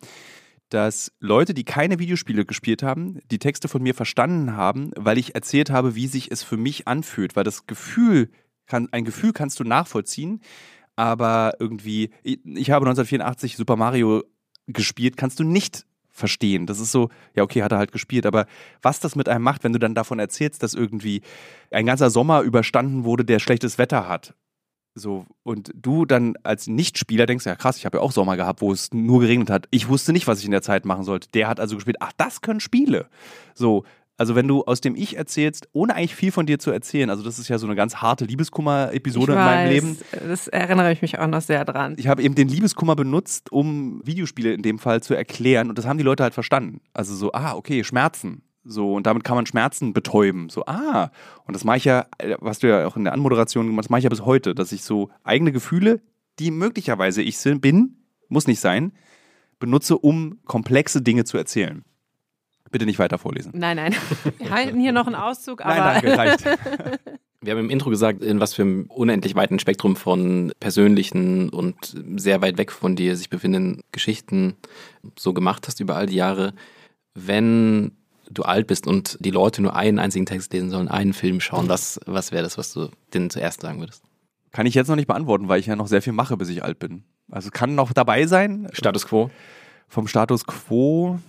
dass Leute, die keine Videospiele gespielt haben, die Texte von mir verstanden haben, weil ich erzählt habe, wie sich es für mich anfühlt. Weil das Gefühl, kann, ein Gefühl kannst du nachvollziehen, aber irgendwie, ich, ich habe 1984 Super Mario gespielt, kannst du nicht verstehen. Das ist so, ja, okay, hat er halt gespielt, aber was das mit einem macht, wenn du dann davon erzählst, dass irgendwie ein ganzer Sommer überstanden wurde, der schlechtes Wetter hat. So, und du dann als Nichtspieler denkst, ja krass, ich habe ja auch Sommer gehabt, wo es nur geregnet hat. Ich wusste nicht, was ich in der Zeit machen sollte. Der hat also gespielt, ach, das können Spiele. So, Also wenn du aus dem Ich erzählst, ohne eigentlich viel von dir zu erzählen, also das ist ja so eine ganz harte Liebeskummer-Episode in meinem Leben. Das erinnere ich mich auch noch sehr dran. Ich habe eben den Liebeskummer benutzt, um Videospiele in dem Fall zu erklären und das haben die Leute halt verstanden. Also so, ah, okay, Schmerzen. So, und damit kann man Schmerzen betäuben. So, ah, und das mache ich ja, was du ja auch in der Anmoderation gemacht das mache ich ja bis heute, dass ich so eigene Gefühle, die möglicherweise ich bin, muss nicht sein, benutze, um komplexe Dinge zu erzählen. Bitte nicht weiter vorlesen. Nein, nein. Wir halten hier noch einen Auszug, aber. Nein, danke, reicht. Wir haben im Intro gesagt, in was für einem unendlich weiten Spektrum von persönlichen und sehr weit weg von dir sich befindenden Geschichten so gemacht hast über all die Jahre. Wenn du alt bist und die Leute nur einen einzigen Text lesen sollen, einen Film schauen, was, was wäre das, was du denen zuerst sagen würdest? Kann ich jetzt noch nicht beantworten, weil ich ja noch sehr viel mache, bis ich alt bin. Also kann noch dabei sein. Status quo? Vom Status quo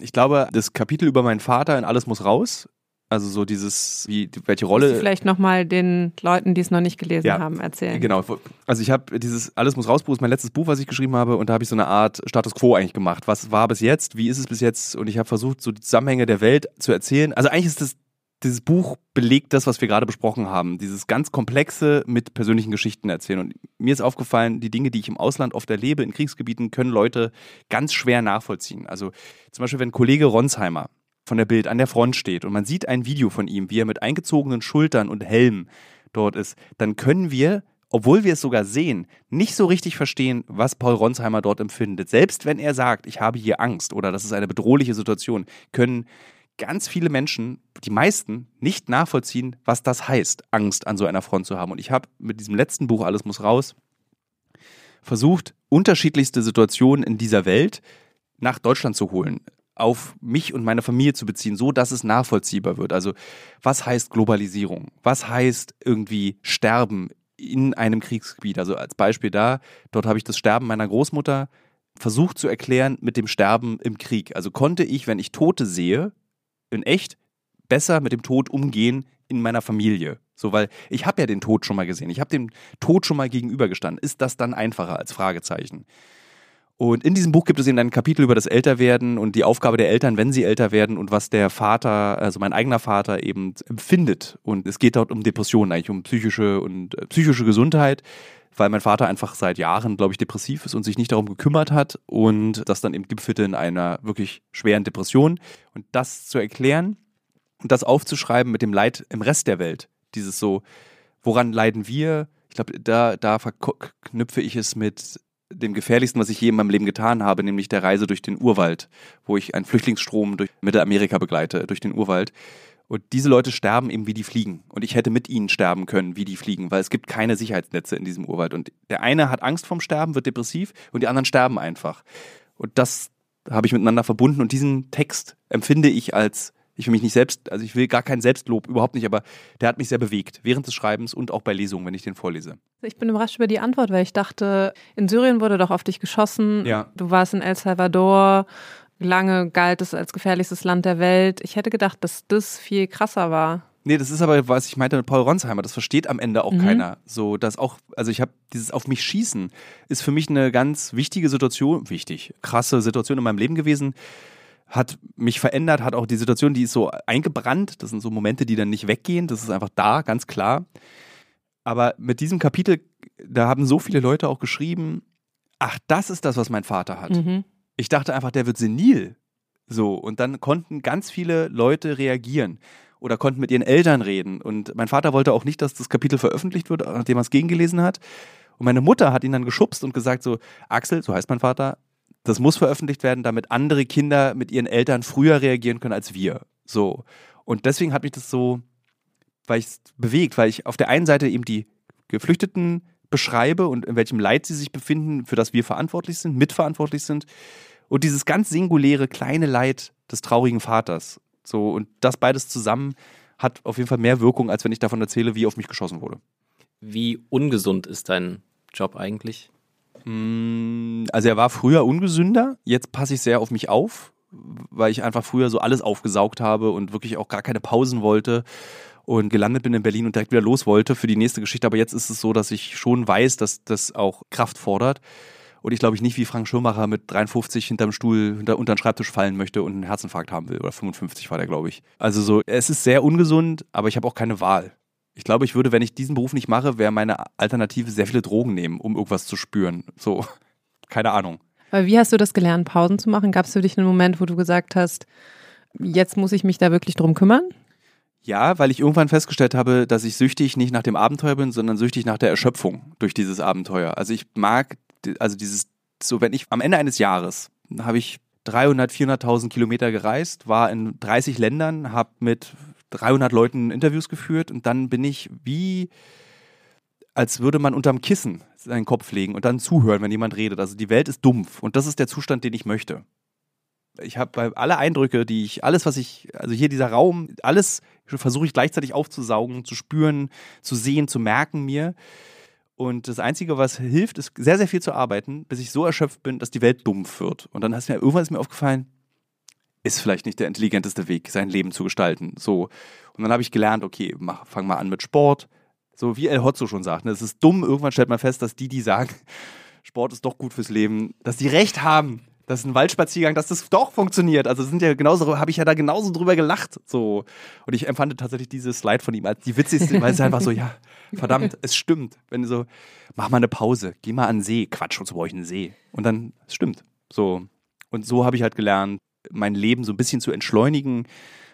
ich glaube, das Kapitel über meinen Vater in Alles muss raus. Also so dieses, wie, welche Rolle. Vielleicht nochmal den Leuten, die es noch nicht gelesen ja, haben, erzählen. Genau. Also ich habe dieses Alles muss raus Buch, ist mein letztes Buch, was ich geschrieben habe, und da habe ich so eine Art Status Quo eigentlich gemacht. Was war bis jetzt? Wie ist es bis jetzt? Und ich habe versucht, so die Zusammenhänge der Welt zu erzählen. Also eigentlich ist das dieses Buch belegt das, was wir gerade besprochen haben. Dieses ganz Komplexe mit persönlichen Geschichten erzählen. Und mir ist aufgefallen, die Dinge, die ich im Ausland oft erlebe, in Kriegsgebieten, können Leute ganz schwer nachvollziehen. Also zum Beispiel, wenn Kollege Ronsheimer von der Bild an der Front steht und man sieht ein Video von ihm, wie er mit eingezogenen Schultern und Helm dort ist, dann können wir obwohl wir es sogar sehen, nicht so richtig verstehen, was Paul Ronsheimer dort empfindet. Selbst wenn er sagt, ich habe hier Angst oder das ist eine bedrohliche Situation, können ganz viele Menschen, die meisten, nicht nachvollziehen, was das heißt, Angst an so einer Front zu haben. Und ich habe mit diesem letzten Buch Alles muss raus versucht, unterschiedlichste Situationen in dieser Welt nach Deutschland zu holen, auf mich und meine Familie zu beziehen, so dass es nachvollziehbar wird. Also, was heißt Globalisierung? Was heißt irgendwie Sterben in einem Kriegsgebiet? Also als Beispiel da, dort habe ich das Sterben meiner Großmutter versucht zu erklären mit dem Sterben im Krieg. Also konnte ich, wenn ich Tote sehe, in echt besser mit dem Tod umgehen in meiner Familie. So, weil ich habe ja den Tod schon mal gesehen. Ich habe dem Tod schon mal gegenübergestanden. Ist das dann einfacher als Fragezeichen? Und in diesem Buch gibt es eben ein Kapitel über das Älterwerden und die Aufgabe der Eltern, wenn sie älter werden und was der Vater, also mein eigener Vater eben empfindet. Und es geht dort um Depressionen, eigentlich um psychische und äh, psychische Gesundheit, weil mein Vater einfach seit Jahren, glaube ich, depressiv ist und sich nicht darum gekümmert hat und das dann eben gipfelte in einer wirklich schweren Depression. Und das zu erklären und das aufzuschreiben mit dem Leid im Rest der Welt, dieses so, woran leiden wir? Ich glaube, da, da verknüpfe ich es mit dem gefährlichsten, was ich je in meinem Leben getan habe, nämlich der Reise durch den Urwald, wo ich einen Flüchtlingsstrom durch Mittelamerika begleite, durch den Urwald. Und diese Leute sterben eben wie die Fliegen. Und ich hätte mit ihnen sterben können, wie die Fliegen, weil es gibt keine Sicherheitsnetze in diesem Urwald. Und der eine hat Angst vorm Sterben, wird depressiv und die anderen sterben einfach. Und das habe ich miteinander verbunden. Und diesen Text empfinde ich als, ich will mich nicht selbst, also ich will gar kein Selbstlob, überhaupt nicht, aber der hat mich sehr bewegt, während des Schreibens und auch bei Lesungen, wenn ich den vorlese. Ich bin überrascht über die Antwort, weil ich dachte, in Syrien wurde doch auf dich geschossen. Ja. Du warst in El Salvador lange galt es als gefährlichstes Land der Welt. Ich hätte gedacht, dass das viel krasser war. Nee, das ist aber, was ich meinte mit Paul Ronsheimer, das versteht am Ende auch mhm. keiner. So, dass auch, also ich habe dieses auf mich schießen, ist für mich eine ganz wichtige Situation, wichtig, krasse Situation in meinem Leben gewesen. Hat mich verändert, hat auch die Situation, die ist so eingebrannt. Das sind so Momente, die dann nicht weggehen. Das ist einfach da, ganz klar. Aber mit diesem Kapitel, da haben so viele Leute auch geschrieben, ach, das ist das, was mein Vater hat. Mhm. Ich dachte einfach, der wird senil. So, und dann konnten ganz viele Leute reagieren oder konnten mit ihren Eltern reden. Und mein Vater wollte auch nicht, dass das Kapitel veröffentlicht wird, nachdem er es gegengelesen hat. Und meine Mutter hat ihn dann geschubst und gesagt: So, Axel, so heißt mein Vater, das muss veröffentlicht werden, damit andere Kinder mit ihren Eltern früher reagieren können als wir. So. Und deswegen hat mich das so, weil ich bewegt, weil ich auf der einen Seite eben die Geflüchteten beschreibe und in welchem Leid sie sich befinden, für das wir verantwortlich sind, mitverantwortlich sind. Und dieses ganz singuläre kleine Leid des traurigen Vaters. So, und das beides zusammen hat auf jeden Fall mehr Wirkung, als wenn ich davon erzähle, wie auf mich geschossen wurde. Wie ungesund ist dein Job eigentlich? Mm, also er war früher ungesünder, jetzt passe ich sehr auf mich auf, weil ich einfach früher so alles aufgesaugt habe und wirklich auch gar keine Pausen wollte und gelandet bin in Berlin und direkt wieder los wollte für die nächste Geschichte. Aber jetzt ist es so, dass ich schon weiß, dass das auch Kraft fordert. Und ich glaube ich nicht wie Frank Schirmacher mit 53 hinterm Stuhl hinter, unter den Schreibtisch fallen möchte und einen Herzinfarkt haben will. Oder 55 war der, glaube ich. Also so, es ist sehr ungesund, aber ich habe auch keine Wahl. Ich glaube, ich würde, wenn ich diesen Beruf nicht mache, wäre meine Alternative sehr viele Drogen nehmen, um irgendwas zu spüren. So, keine Ahnung. Aber wie hast du das gelernt, Pausen zu machen? Gab es für dich einen Moment, wo du gesagt hast, jetzt muss ich mich da wirklich drum kümmern? Ja, weil ich irgendwann festgestellt habe, dass ich süchtig nicht nach dem Abenteuer bin, sondern süchtig nach der Erschöpfung durch dieses Abenteuer. Also ich mag, also dieses, so wenn ich am Ende eines Jahres habe ich 300, 400.000 Kilometer gereist, war in 30 Ländern, habe mit 300 Leuten Interviews geführt und dann bin ich wie, als würde man unterm Kissen seinen Kopf legen und dann zuhören, wenn jemand redet. Also die Welt ist dumpf und das ist der Zustand, den ich möchte. Ich habe alle Eindrücke, die ich, alles, was ich, also hier dieser Raum, alles versuche ich gleichzeitig aufzusaugen, zu spüren, zu sehen, zu merken mir. Und das Einzige, was hilft, ist sehr, sehr viel zu arbeiten, bis ich so erschöpft bin, dass die Welt dumpf wird. Und dann ist mir irgendwann ist mir aufgefallen, ist vielleicht nicht der intelligenteste Weg, sein Leben zu gestalten. So. Und dann habe ich gelernt, okay, mach, fang mal an mit Sport. So wie El Hotzo schon sagt, ne? es ist dumm, irgendwann stellt man fest, dass die, die sagen, Sport ist doch gut fürs Leben, dass die recht haben das ist ein Waldspaziergang, dass das doch funktioniert. Also sind ja genauso, habe ich ja da genauso drüber gelacht. So. Und ich empfand tatsächlich diese Slide von ihm als die witzigste, weil es einfach so, ja, verdammt, es stimmt. Wenn du so, mach mal eine Pause, geh mal an den See, Quatsch, wozu brauche ich einen See? Und dann, es stimmt. So. Und so habe ich halt gelernt, mein Leben so ein bisschen zu entschleunigen,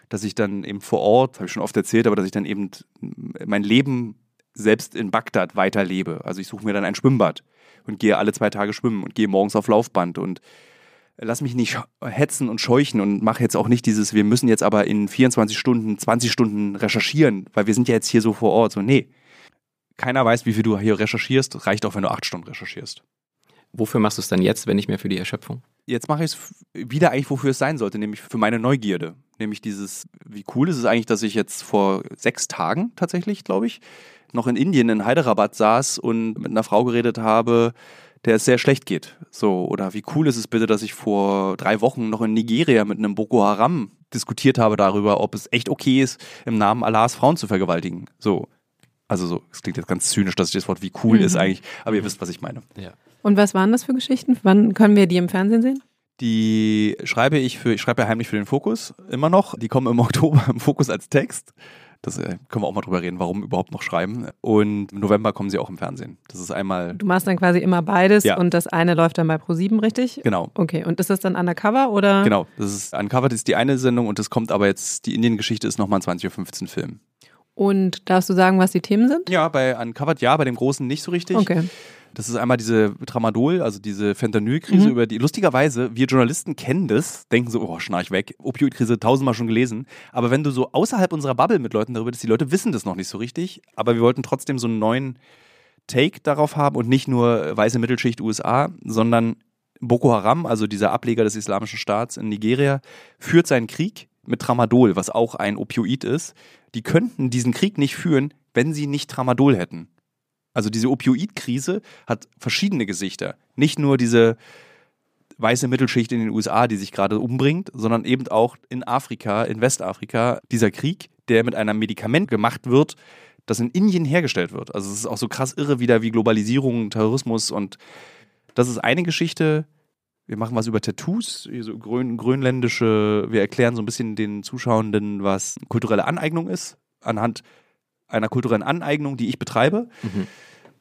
dass ich dann eben vor Ort, habe ich schon oft erzählt, aber dass ich dann eben mein Leben selbst in Bagdad weiterlebe. Also ich suche mir dann ein Schwimmbad und gehe alle zwei Tage schwimmen und gehe morgens auf Laufband und lass mich nicht hetzen und scheuchen und mache jetzt auch nicht dieses, wir müssen jetzt aber in 24 Stunden, 20 Stunden recherchieren, weil wir sind ja jetzt hier so vor Ort. So, nee. Keiner weiß, wie viel du hier recherchierst. Reicht auch, wenn du acht Stunden recherchierst. Wofür machst du es dann jetzt, wenn nicht mehr für die Erschöpfung? Jetzt mache ich es wieder eigentlich, wofür es sein sollte, nämlich für meine Neugierde. Nämlich dieses, wie cool ist es eigentlich, dass ich jetzt vor sechs Tagen tatsächlich, glaube ich, noch in Indien in Hyderabad saß und mit einer Frau geredet habe, der es sehr schlecht geht. So, oder wie cool ist es bitte, dass ich vor drei Wochen noch in Nigeria mit einem Boko Haram diskutiert habe darüber, ob es echt okay ist, im Namen Allahs Frauen zu vergewaltigen. So. Also so, es klingt jetzt ganz zynisch, dass ich das Wort wie cool mhm. ist eigentlich, aber ihr wisst, was ich meine. Ja. Und was waren das für Geschichten? Wann können wir die im Fernsehen sehen? Die schreibe ich für, ich schreibe ja heimlich für den Fokus immer noch. Die kommen im Oktober im Fokus als Text. Das äh, können wir auch mal drüber reden, warum überhaupt noch schreiben. Und im November kommen sie auch im Fernsehen. Das ist einmal. Du machst dann quasi immer beides ja. und das eine läuft dann bei Pro7, richtig? Genau. Okay, und ist das dann Undercover oder? Genau, das ist Undercover, das ist die eine Sendung und das kommt aber jetzt, die Indien-Geschichte ist nochmal ein 20.15 Uhr Film. Und darfst du sagen, was die Themen sind? Ja, bei Uncovered ja, bei dem großen nicht so richtig. Okay. Das ist einmal diese Tramadol, also diese Fentanyl-Krise, mhm. über die lustigerweise, wir Journalisten kennen das, denken so, oh, schnarch weg, Opioid-Krise tausendmal schon gelesen. Aber wenn du so außerhalb unserer Bubble mit Leuten darüber bist, die Leute wissen das noch nicht so richtig, aber wir wollten trotzdem so einen neuen Take darauf haben und nicht nur weiße Mittelschicht USA, sondern Boko Haram, also dieser Ableger des Islamischen Staats in Nigeria, führt seinen Krieg mit Tramadol, was auch ein Opioid ist. Die könnten diesen Krieg nicht führen, wenn sie nicht Tramadol hätten. Also diese Opioid-Krise hat verschiedene Gesichter. Nicht nur diese weiße Mittelschicht in den USA, die sich gerade umbringt, sondern eben auch in Afrika, in Westafrika, dieser Krieg, der mit einem Medikament gemacht wird, das in Indien hergestellt wird. Also es ist auch so krass irre wieder wie Globalisierung, Terrorismus und das ist eine Geschichte. Wir machen was über Tattoos, so grön, grönländische, wir erklären so ein bisschen den Zuschauenden, was kulturelle Aneignung ist, anhand einer kulturellen Aneignung, die ich betreibe. Mhm.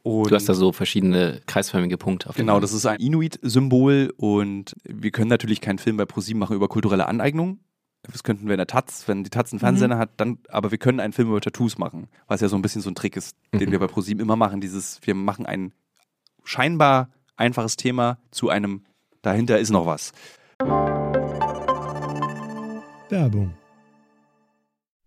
du hast da so verschiedene kreisförmige Punkte. Auf genau, das ist ein Inuit-Symbol und wir können natürlich keinen Film bei ProSieben machen über kulturelle Aneignung. Das könnten wir in der Taz, wenn die Taz einen Fernsehsender mhm. hat, dann, aber wir können einen Film über Tattoos machen, was ja so ein bisschen so ein Trick ist, mhm. den wir bei ProSieben immer machen. Dieses, wir machen ein scheinbar einfaches Thema zu einem, dahinter ist noch was. Werbung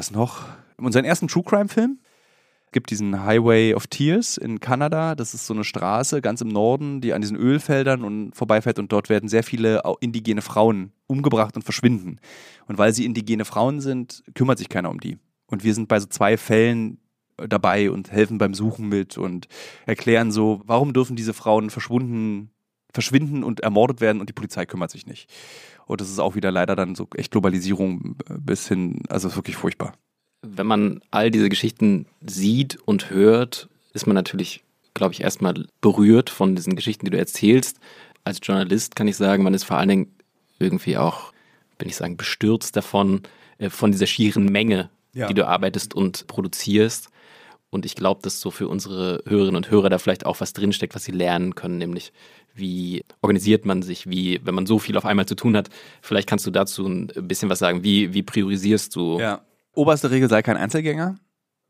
Was noch? Unseren ersten True Crime Film. gibt diesen Highway of Tears in Kanada. Das ist so eine Straße ganz im Norden, die an diesen Ölfeldern und vorbeifährt und dort werden sehr viele indigene Frauen umgebracht und verschwinden. Und weil sie indigene Frauen sind, kümmert sich keiner um die. Und wir sind bei so zwei Fällen dabei und helfen beim Suchen mit und erklären so, warum dürfen diese Frauen verschwunden, verschwinden und ermordet werden und die Polizei kümmert sich nicht. Und das ist auch wieder leider dann so echt Globalisierung bis hin, also ist wirklich furchtbar. Wenn man all diese Geschichten sieht und hört, ist man natürlich, glaube ich, erstmal berührt von diesen Geschichten, die du erzählst. Als Journalist kann ich sagen, man ist vor allen Dingen irgendwie auch, bin ich sagen, bestürzt davon, äh, von dieser schieren Menge, ja. die du arbeitest und produzierst. Und ich glaube, dass so für unsere Hörerinnen und Hörer da vielleicht auch was drinsteckt, was sie lernen können, nämlich wie organisiert man sich, wie, wenn man so viel auf einmal zu tun hat. Vielleicht kannst du dazu ein bisschen was sagen. Wie, wie priorisierst du? Ja. Oberste Regel, sei kein Einzelgänger.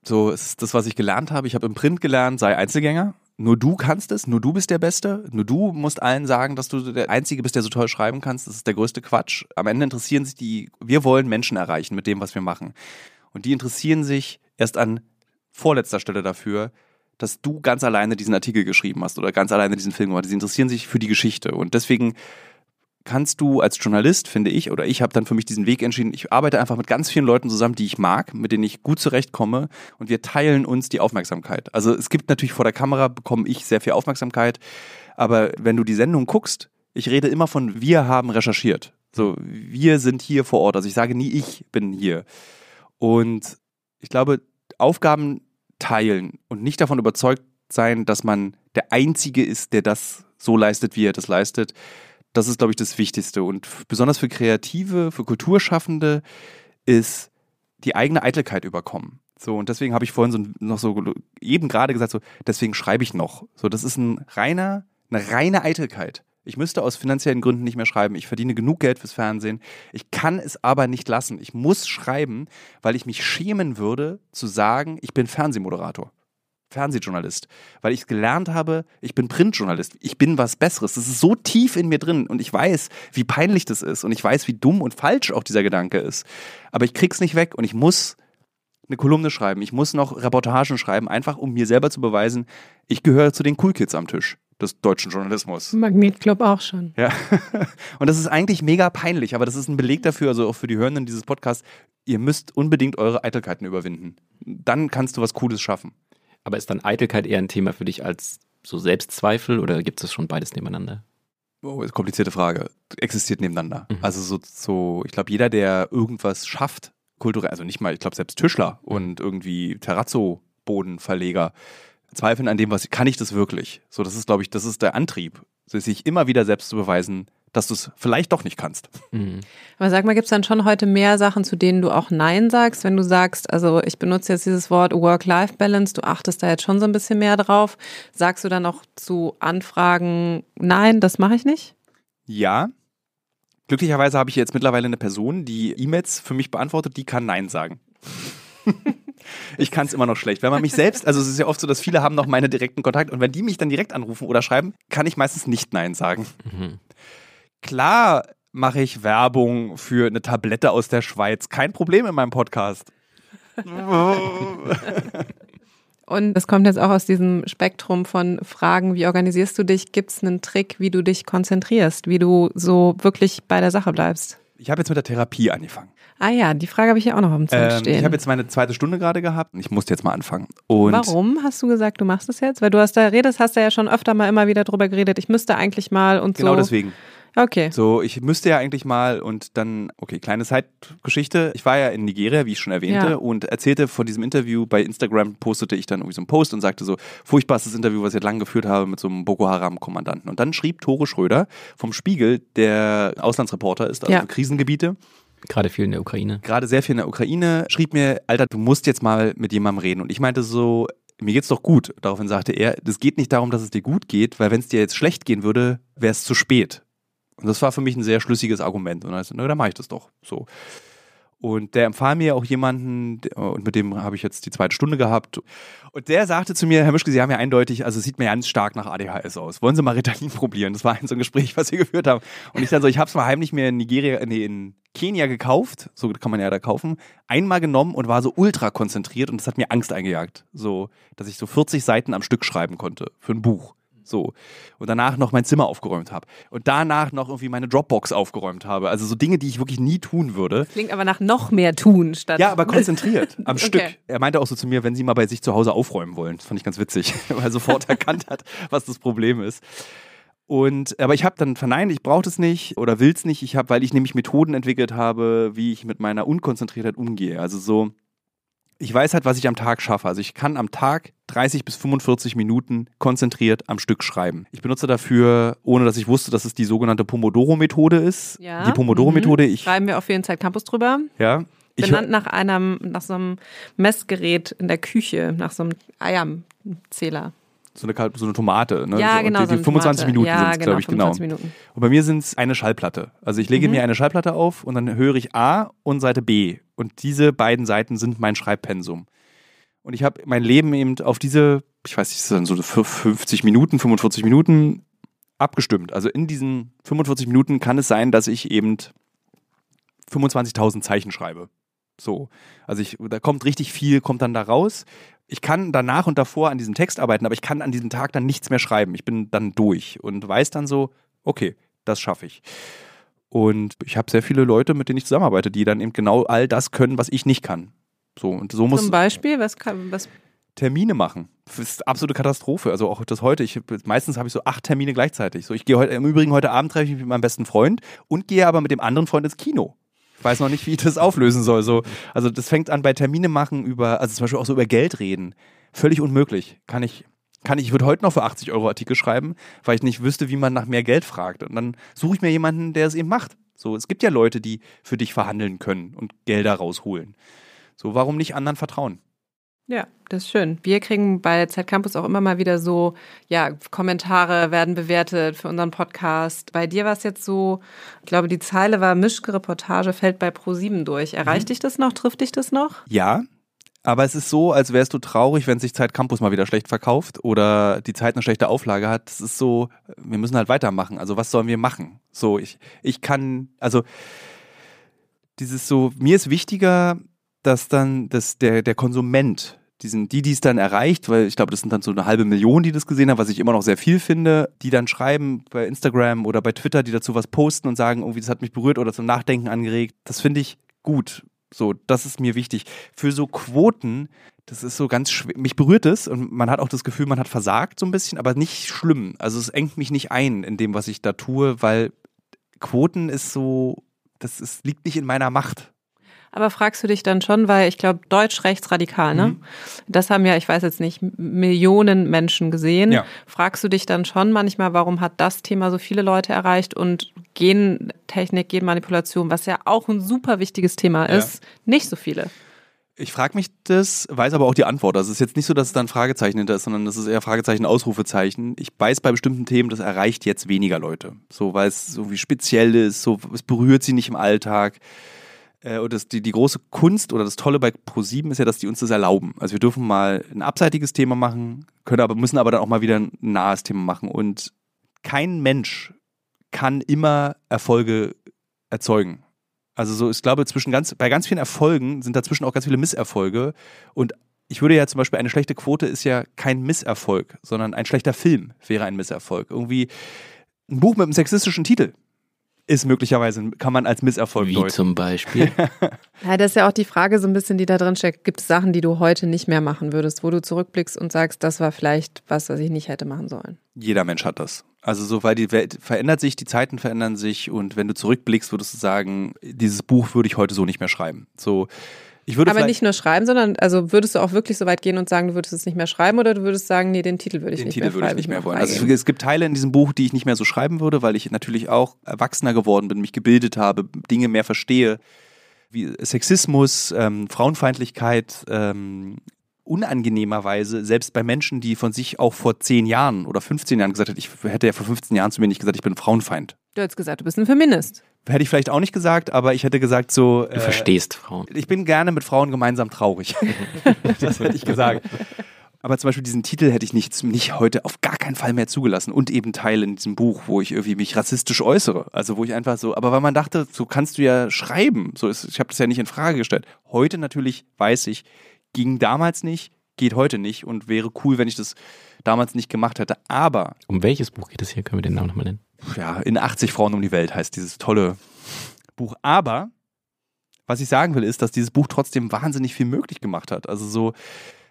So ist das, was ich gelernt habe. Ich habe im Print gelernt, sei Einzelgänger. Nur du kannst es, nur du bist der Beste. Nur du musst allen sagen, dass du der Einzige bist, der so toll schreiben kannst. Das ist der größte Quatsch. Am Ende interessieren sich die, wir wollen Menschen erreichen mit dem, was wir machen. Und die interessieren sich erst an vorletzter Stelle dafür, dass du ganz alleine diesen Artikel geschrieben hast oder ganz alleine diesen Film gemacht hast. Sie interessieren sich für die Geschichte. Und deswegen kannst du als Journalist, finde ich, oder ich habe dann für mich diesen Weg entschieden, ich arbeite einfach mit ganz vielen Leuten zusammen, die ich mag, mit denen ich gut zurechtkomme und wir teilen uns die Aufmerksamkeit. Also es gibt natürlich vor der Kamera, bekomme ich sehr viel Aufmerksamkeit, aber wenn du die Sendung guckst, ich rede immer von wir haben recherchiert. So, wir sind hier vor Ort. Also ich sage nie, ich bin hier. Und ich glaube, Aufgaben teilen und nicht davon überzeugt sein, dass man der Einzige ist, der das so leistet, wie er das leistet. Das ist, glaube ich, das Wichtigste. Und besonders für Kreative, für Kulturschaffende ist die eigene Eitelkeit überkommen. So, und deswegen habe ich vorhin so noch so eben gerade gesagt, so, deswegen schreibe ich noch. So, das ist ein reiner, eine reine Eitelkeit. Ich müsste aus finanziellen Gründen nicht mehr schreiben. Ich verdiene genug Geld fürs Fernsehen. Ich kann es aber nicht lassen. Ich muss schreiben, weil ich mich schämen würde, zu sagen, ich bin Fernsehmoderator. Fernsehjournalist, weil ich gelernt habe, ich bin Printjournalist, ich bin was Besseres. Das ist so tief in mir drin und ich weiß, wie peinlich das ist und ich weiß, wie dumm und falsch auch dieser Gedanke ist. Aber ich krieg's nicht weg und ich muss eine Kolumne schreiben, ich muss noch Reportagen schreiben, einfach um mir selber zu beweisen, ich gehöre zu den Cool Kids am Tisch des deutschen Journalismus. Magnetclub auch schon. Ja. Und das ist eigentlich mega peinlich, aber das ist ein Beleg dafür, also auch für die Hörenden dieses Podcasts, ihr müsst unbedingt eure Eitelkeiten überwinden. Dann kannst du was Cooles schaffen. Aber ist dann Eitelkeit eher ein Thema für dich als so Selbstzweifel oder gibt es schon beides nebeneinander? Oh, ist komplizierte Frage. Existiert nebeneinander. Mhm. Also so, so ich glaube, jeder, der irgendwas schafft, kulturell, also nicht mal, ich glaube, selbst Tischler mhm. und irgendwie Terrazzo-Bodenverleger, zweifeln an dem, was kann ich das wirklich? So, das ist, glaube ich, das ist der Antrieb, sich immer wieder selbst zu beweisen, dass du es vielleicht doch nicht kannst. Mhm. Aber sag mal, gibt es dann schon heute mehr Sachen, zu denen du auch Nein sagst, wenn du sagst, also ich benutze jetzt dieses Wort Work-Life-Balance, du achtest da jetzt schon so ein bisschen mehr drauf. Sagst du dann auch zu Anfragen, nein, das mache ich nicht? Ja. Glücklicherweise habe ich jetzt mittlerweile eine Person, die E-Mails für mich beantwortet, die kann Nein sagen. Ich kann es immer noch schlecht. Wenn man mich selbst, also es ist ja oft so, dass viele haben noch meine direkten Kontakte und wenn die mich dann direkt anrufen oder schreiben, kann ich meistens nicht Nein sagen. Mhm. Klar mache ich Werbung für eine Tablette aus der Schweiz. Kein Problem in meinem Podcast. Und es kommt jetzt auch aus diesem Spektrum von Fragen, wie organisierst du dich? Gibt es einen Trick, wie du dich konzentrierst, wie du so wirklich bei der Sache bleibst? Ich habe jetzt mit der Therapie angefangen. Ah ja, die Frage habe ich ja auch noch am Zettel ähm, stehen. Ich habe jetzt meine zweite Stunde gerade gehabt und ich musste jetzt mal anfangen. Und Warum hast du gesagt, du machst es jetzt? Weil du hast da redest, hast da ja schon öfter mal immer wieder drüber geredet. Ich müsste eigentlich mal und genau so. Genau deswegen. Okay. So, ich müsste ja eigentlich mal und dann, okay, kleine Zeitgeschichte. Ich war ja in Nigeria, wie ich schon erwähnte, ja. und erzählte von diesem Interview. Bei Instagram postete ich dann irgendwie so einen Post und sagte so, furchtbarstes Interview, was ich lang geführt habe mit so einem Boko Haram-Kommandanten. Und dann schrieb Tore Schröder vom Spiegel, der Auslandsreporter ist, also ja. Krisengebiete, Gerade viel in der Ukraine. Gerade sehr viel in der Ukraine. Schrieb mir, Alter, du musst jetzt mal mit jemandem reden. Und ich meinte so, mir geht's doch gut. Daraufhin sagte er, es geht nicht darum, dass es dir gut geht, weil wenn es dir jetzt schlecht gehen würde, wäre es zu spät. Und das war für mich ein sehr schlüssiges Argument. Und dann, na, dann mache ich das doch. So. Und der empfahl mir auch jemanden, und mit dem habe ich jetzt die zweite Stunde gehabt. Und der sagte zu mir, Herr Mischke, Sie haben ja eindeutig, also es sieht mir ganz stark nach ADHS aus. Wollen Sie mal Ritalin probieren? Das war ein so ein Gespräch, was wir geführt haben. Und ich dann so, ich habe es mal heimlich mir in Nigeria, nee, in Kenia gekauft, so kann man ja da kaufen, einmal genommen und war so ultra konzentriert und das hat mir Angst eingejagt. So, dass ich so 40 Seiten am Stück schreiben konnte für ein Buch. So. Und danach noch mein Zimmer aufgeräumt habe. Und danach noch irgendwie meine Dropbox aufgeräumt habe. Also so Dinge, die ich wirklich nie tun würde. Klingt aber nach noch mehr tun statt. Ja, aber konzentriert am Okay. Stück. Er meinte auch so zu mir, wenn Sie mal bei sich zu Hause aufräumen wollen. Das fand ich ganz witzig, weil er sofort erkannt hat, was das Problem ist. Und aber ich habe dann verneint, ich brauche das nicht oder will es nicht. Ich habe, weil ich nämlich Methoden entwickelt habe, wie ich mit meiner Unkonzentriertheit umgehe. Also so, ich weiß halt, was ich am Tag schaffe. Also ich kann am Tag 30 bis 45 Minuten konzentriert am Stück schreiben. Ich benutze dafür, ohne dass ich wusste, dass es die sogenannte Pomodoro-Methode ist. Ja. Die Pomodoro-Methode, ich Schreiben wir auf jeden Zeit Campus drüber. ja. Ich, Benannt nach einem, nach so einem Messgerät in der Küche, nach so einem Eierzähler. So eine, so eine Tomate. Ne? Ja, so, genau. Die, so die eine 25 Tomate. Minuten ja, sind es, genau, glaube ich, genau. 25 Minuten. Und bei mir sind es eine Schallplatte. Also ich lege Mhm. mir eine Schallplatte auf und dann höre ich A und Seite B. Und diese beiden Seiten sind mein Schreibpensum. Und ich habe mein Leben eben auf diese, ich weiß nicht, so 50 Minuten, 45 Minuten abgestimmt. Also in diesen 45 Minuten kann es sein, dass ich eben 25.000 Zeichen schreibe. So. Also ich, da kommt richtig viel, kommt dann da raus. Ich kann danach und davor an diesem Text arbeiten, aber ich kann an diesem Tag dann nichts mehr schreiben. Ich bin dann durch und weiß dann so, okay, das schaffe ich. Und ich habe sehr viele Leute, mit denen ich zusammenarbeite, die dann eben genau all das können, was ich nicht kann. So, und so muss Zum Beispiel, was, kann, was Termine machen. Das ist absolute Katastrophe. Also auch das heute. Ich, meistens habe ich so acht Termine gleichzeitig. So, ich gehe heute, im Übrigen heute Abend treffe ich mich mit meinem besten Freund und gehe aber mit dem anderen Freund ins Kino. Ich weiß noch nicht, wie ich das auflösen soll. So, also das fängt an bei Termine machen über, also zum Beispiel auch so über Geld reden. Völlig unmöglich. Kann ich, kann ich, ich würde heute noch für 80 Euro Artikel schreiben, weil ich nicht wüsste, wie man nach mehr Geld fragt. Und dann suche ich mir jemanden, der es eben macht. So, es gibt ja Leute, die für dich verhandeln können und Gelder rausholen. So, warum nicht anderen vertrauen? Ja, das ist schön. Wir kriegen bei Z Campus auch immer mal wieder so, ja, Kommentare werden bewertet für unseren Podcast. Bei dir war es jetzt so, ich glaube, die Zeile war Mischke Reportage fällt bei Pro7 durch. Erreicht dich das noch? Trifft dich das noch? Ja, aber es ist so, als wärst du traurig, wenn sich Zeit Campus mal wieder schlecht verkauft oder die Zeit eine schlechte Auflage hat. Es ist so, wir müssen halt weitermachen. Also was sollen wir machen? So, ich, ich kann, also dieses so, mir ist wichtiger, dass dann dass der, der Konsument, diesen, die, die es dann erreicht, weil ich glaube, das sind dann so eine halbe Million, die das gesehen haben, was ich immer noch sehr viel finde, die dann schreiben bei Instagram oder bei Twitter, die dazu was posten und sagen, irgendwie, das hat mich berührt oder zum Nachdenken angeregt. Das finde ich gut. So, das ist mir wichtig. Für so Quoten, das ist so ganz schwer. Mich berührt es und man hat auch das Gefühl, man hat versagt so ein bisschen, aber nicht schlimm. Also es engt mich nicht ein in dem, was ich da tue, weil Quoten ist so, das ist, liegt nicht in meiner Macht. Aber fragst du dich dann schon, weil ich glaube, Deutsch rechtsradikal, ne? Mhm. Das haben ja, ich weiß jetzt nicht, Millionen Menschen gesehen. Ja. Fragst du dich dann schon manchmal, warum hat das Thema so viele Leute erreicht und Gentechnik, Genmanipulation, was ja auch ein super wichtiges Thema Ja. ist, nicht so viele? Ich frage mich das, weiß aber auch die Antwort. Also es ist jetzt nicht so, dass es da ein Fragezeichen hinter ist, sondern das ist eher Fragezeichen, Ausrufezeichen. Ich weiß bei bestimmten Themen, das erreicht jetzt weniger Leute. So, weil es so wie speziell ist, so, es berührt sie nicht im Alltag. Äh, Und das, die, die große Kunst oder das Tolle bei Pro7 ist ja, dass die uns das erlauben. Also wir dürfen mal ein abseitiges Thema machen, können aber, müssen aber dann auch mal wieder ein nahes Thema machen. Und kein Mensch kann immer Erfolge erzeugen. Also so, ich glaube, zwischen ganz, bei ganz vielen Erfolgen sind dazwischen auch ganz viele Misserfolge. Und ich würde ja zum Beispiel, eine schlechte Quote ist ja kein Misserfolg, sondern ein schlechter Film wäre ein Misserfolg. Irgendwie ein Buch mit einem sexistischen Titel ist möglicherweise, kann man als Misserfolg Wie deuten. zum Beispiel. Ja, das ist ja auch die Frage so ein bisschen, die da drin steckt. Gibt es Sachen, die du heute nicht mehr machen würdest, wo du zurückblickst und sagst, das war vielleicht was, was ich nicht hätte machen sollen? Jeder Mensch hat das. Also so, weil die Welt verändert sich, die Zeiten verändern sich und wenn du zurückblickst, würdest du sagen, dieses Buch würde ich heute so nicht mehr schreiben. So, ich würde Aber nicht nur schreiben, sondern also würdest du auch wirklich so weit gehen und sagen, du würdest es nicht mehr schreiben oder du würdest sagen, nee, den Titel würde ich den nicht Titel mehr würde ich nicht mehr wollen. Also es gibt Teile in diesem Buch, die ich nicht mehr so schreiben würde, weil ich natürlich auch erwachsener geworden bin, mich gebildet habe, Dinge mehr verstehe, wie Sexismus, ähm, Frauenfeindlichkeit, ähm, unangenehmerweise, selbst bei Menschen, die von sich auch vor zehn Jahren oder 15 Jahren gesagt hätten, ich hätte ja vor 15 Jahren zu mir nicht gesagt, ich bin Frauenfeind. Du hättest gesagt, du bist ein Feminist. Hätte ich vielleicht auch nicht gesagt, aber ich hätte gesagt so. Du äh, verstehst Frauen. Ich bin gerne mit Frauen gemeinsam traurig. das hätte ich gesagt. Aber zum Beispiel diesen Titel hätte ich nicht, nicht heute auf gar keinen Fall mehr zugelassen. Und eben Teil in diesem Buch, wo ich irgendwie mich rassistisch äußere. Also wo ich einfach so, aber weil man dachte, so kannst du ja schreiben. So ist, ich habe das ja nicht in Frage gestellt. Heute natürlich weiß ich, ging damals nicht, geht heute nicht und wäre cool, wenn ich das damals nicht gemacht hätte. Aber. Um welches Buch geht es hier? Können wir den Namen nochmal nennen? Ja, in 80 Frauen um die Welt heißt dieses tolle Buch. Aber was ich sagen will, ist, dass dieses Buch trotzdem wahnsinnig viel möglich gemacht hat. Also so,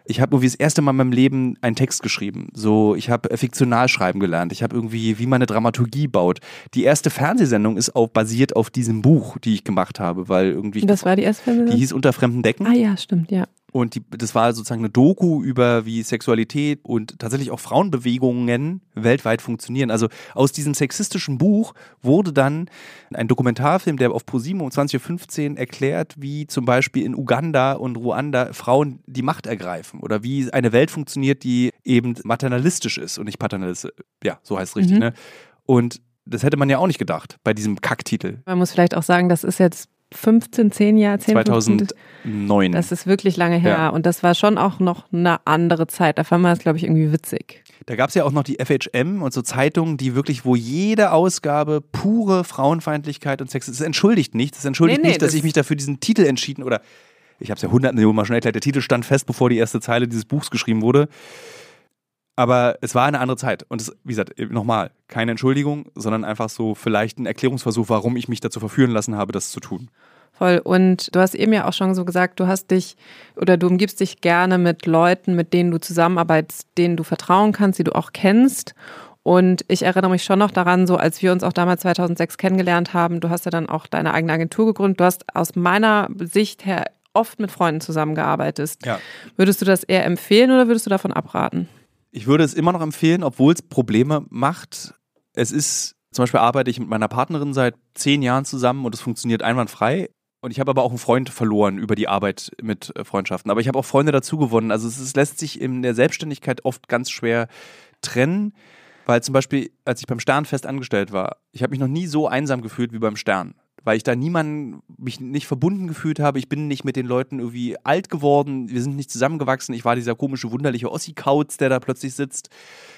ich habe irgendwie das erste Mal in meinem Leben einen Text geschrieben. So, ich habe Fiktionalschreiben gelernt. Ich habe irgendwie, wie man eine Dramaturgie baut. Die erste Fernsehsendung ist auch basiert auf diesem Buch, die ich gemacht habe, weil irgendwie. Das war die erste Fernsehsendung? Die hieß Unter fremden Decken. Ah ja, stimmt, ja. Und die, das war sozusagen eine Doku über, wie Sexualität und tatsächlich auch Frauenbewegungen weltweit funktionieren. Also aus diesem sexistischen Buch wurde dann ein Dokumentarfilm, der auf ProSieben um 20.15 Uhr erklärt, wie zum Beispiel in Uganda und Ruanda Frauen die Macht ergreifen oder wie eine Welt funktioniert, die eben maternalistisch ist und nicht paternalistisch. Ja, so heißt es richtig, mhm. ne? Und das hätte man ja auch nicht gedacht bei diesem Kacktitel. Man muss vielleicht auch sagen, das ist jetzt 15, 10 Jahre, 10, 2009. Das ist wirklich lange her. Ja. Und das war schon auch noch eine andere Zeit. Da fand man das, glaube ich, irgendwie witzig. Da gab es ja auch noch die FHM und so Zeitungen, die wirklich, wo jede Ausgabe pure Frauenfeindlichkeit und Sex ist. Es entschuldigt nichts. Es entschuldigt nee, nee, nicht, dass das ich mich dafür diesen Titel entschieden oder ich habe es ja hundert Millionen Mal schon erklärt, der Titel stand fest, bevor die erste Zeile dieses Buchs geschrieben wurde. Aber es war eine andere Zeit. Und es, wie gesagt, nochmal, keine Entschuldigung, sondern einfach so vielleicht ein Erklärungsversuch, warum ich mich dazu verführen lassen habe, das zu tun. Voll. Und du hast eben ja auch schon so gesagt, du hast dich oder du umgibst dich gerne mit Leuten, mit denen du zusammenarbeitest, denen du vertrauen kannst, die du auch kennst. Und ich erinnere mich schon noch daran, so als wir uns auch damals 2006 kennengelernt haben, du hast ja dann auch deine eigene Agentur gegründet. Du hast aus meiner Sicht her oft mit Freunden zusammengearbeitet. Ja. Würdest du das eher empfehlen oder würdest du davon abraten? Ich würde es immer noch empfehlen, obwohl es Probleme macht. Es ist, zum Beispiel arbeite ich mit meiner Partnerin seit zehn Jahren zusammen und es funktioniert einwandfrei. Und ich habe aber auch einen Freund verloren über die Arbeit mit äh, Freundschaften. Aber ich habe auch Freunde dazu gewonnen. Also es ist, lässt sich in der Selbstständigkeit oft ganz schwer trennen. Weil zum Beispiel, als ich beim Sternfest angestellt war, ich habe mich noch nie so einsam gefühlt wie beim Stern weil ich da niemanden, mich nicht verbunden gefühlt habe. Ich bin nicht mit den Leuten irgendwie alt geworden. Wir sind nicht zusammengewachsen. Ich war dieser komische, wunderliche Ossi-Kauz, der da plötzlich sitzt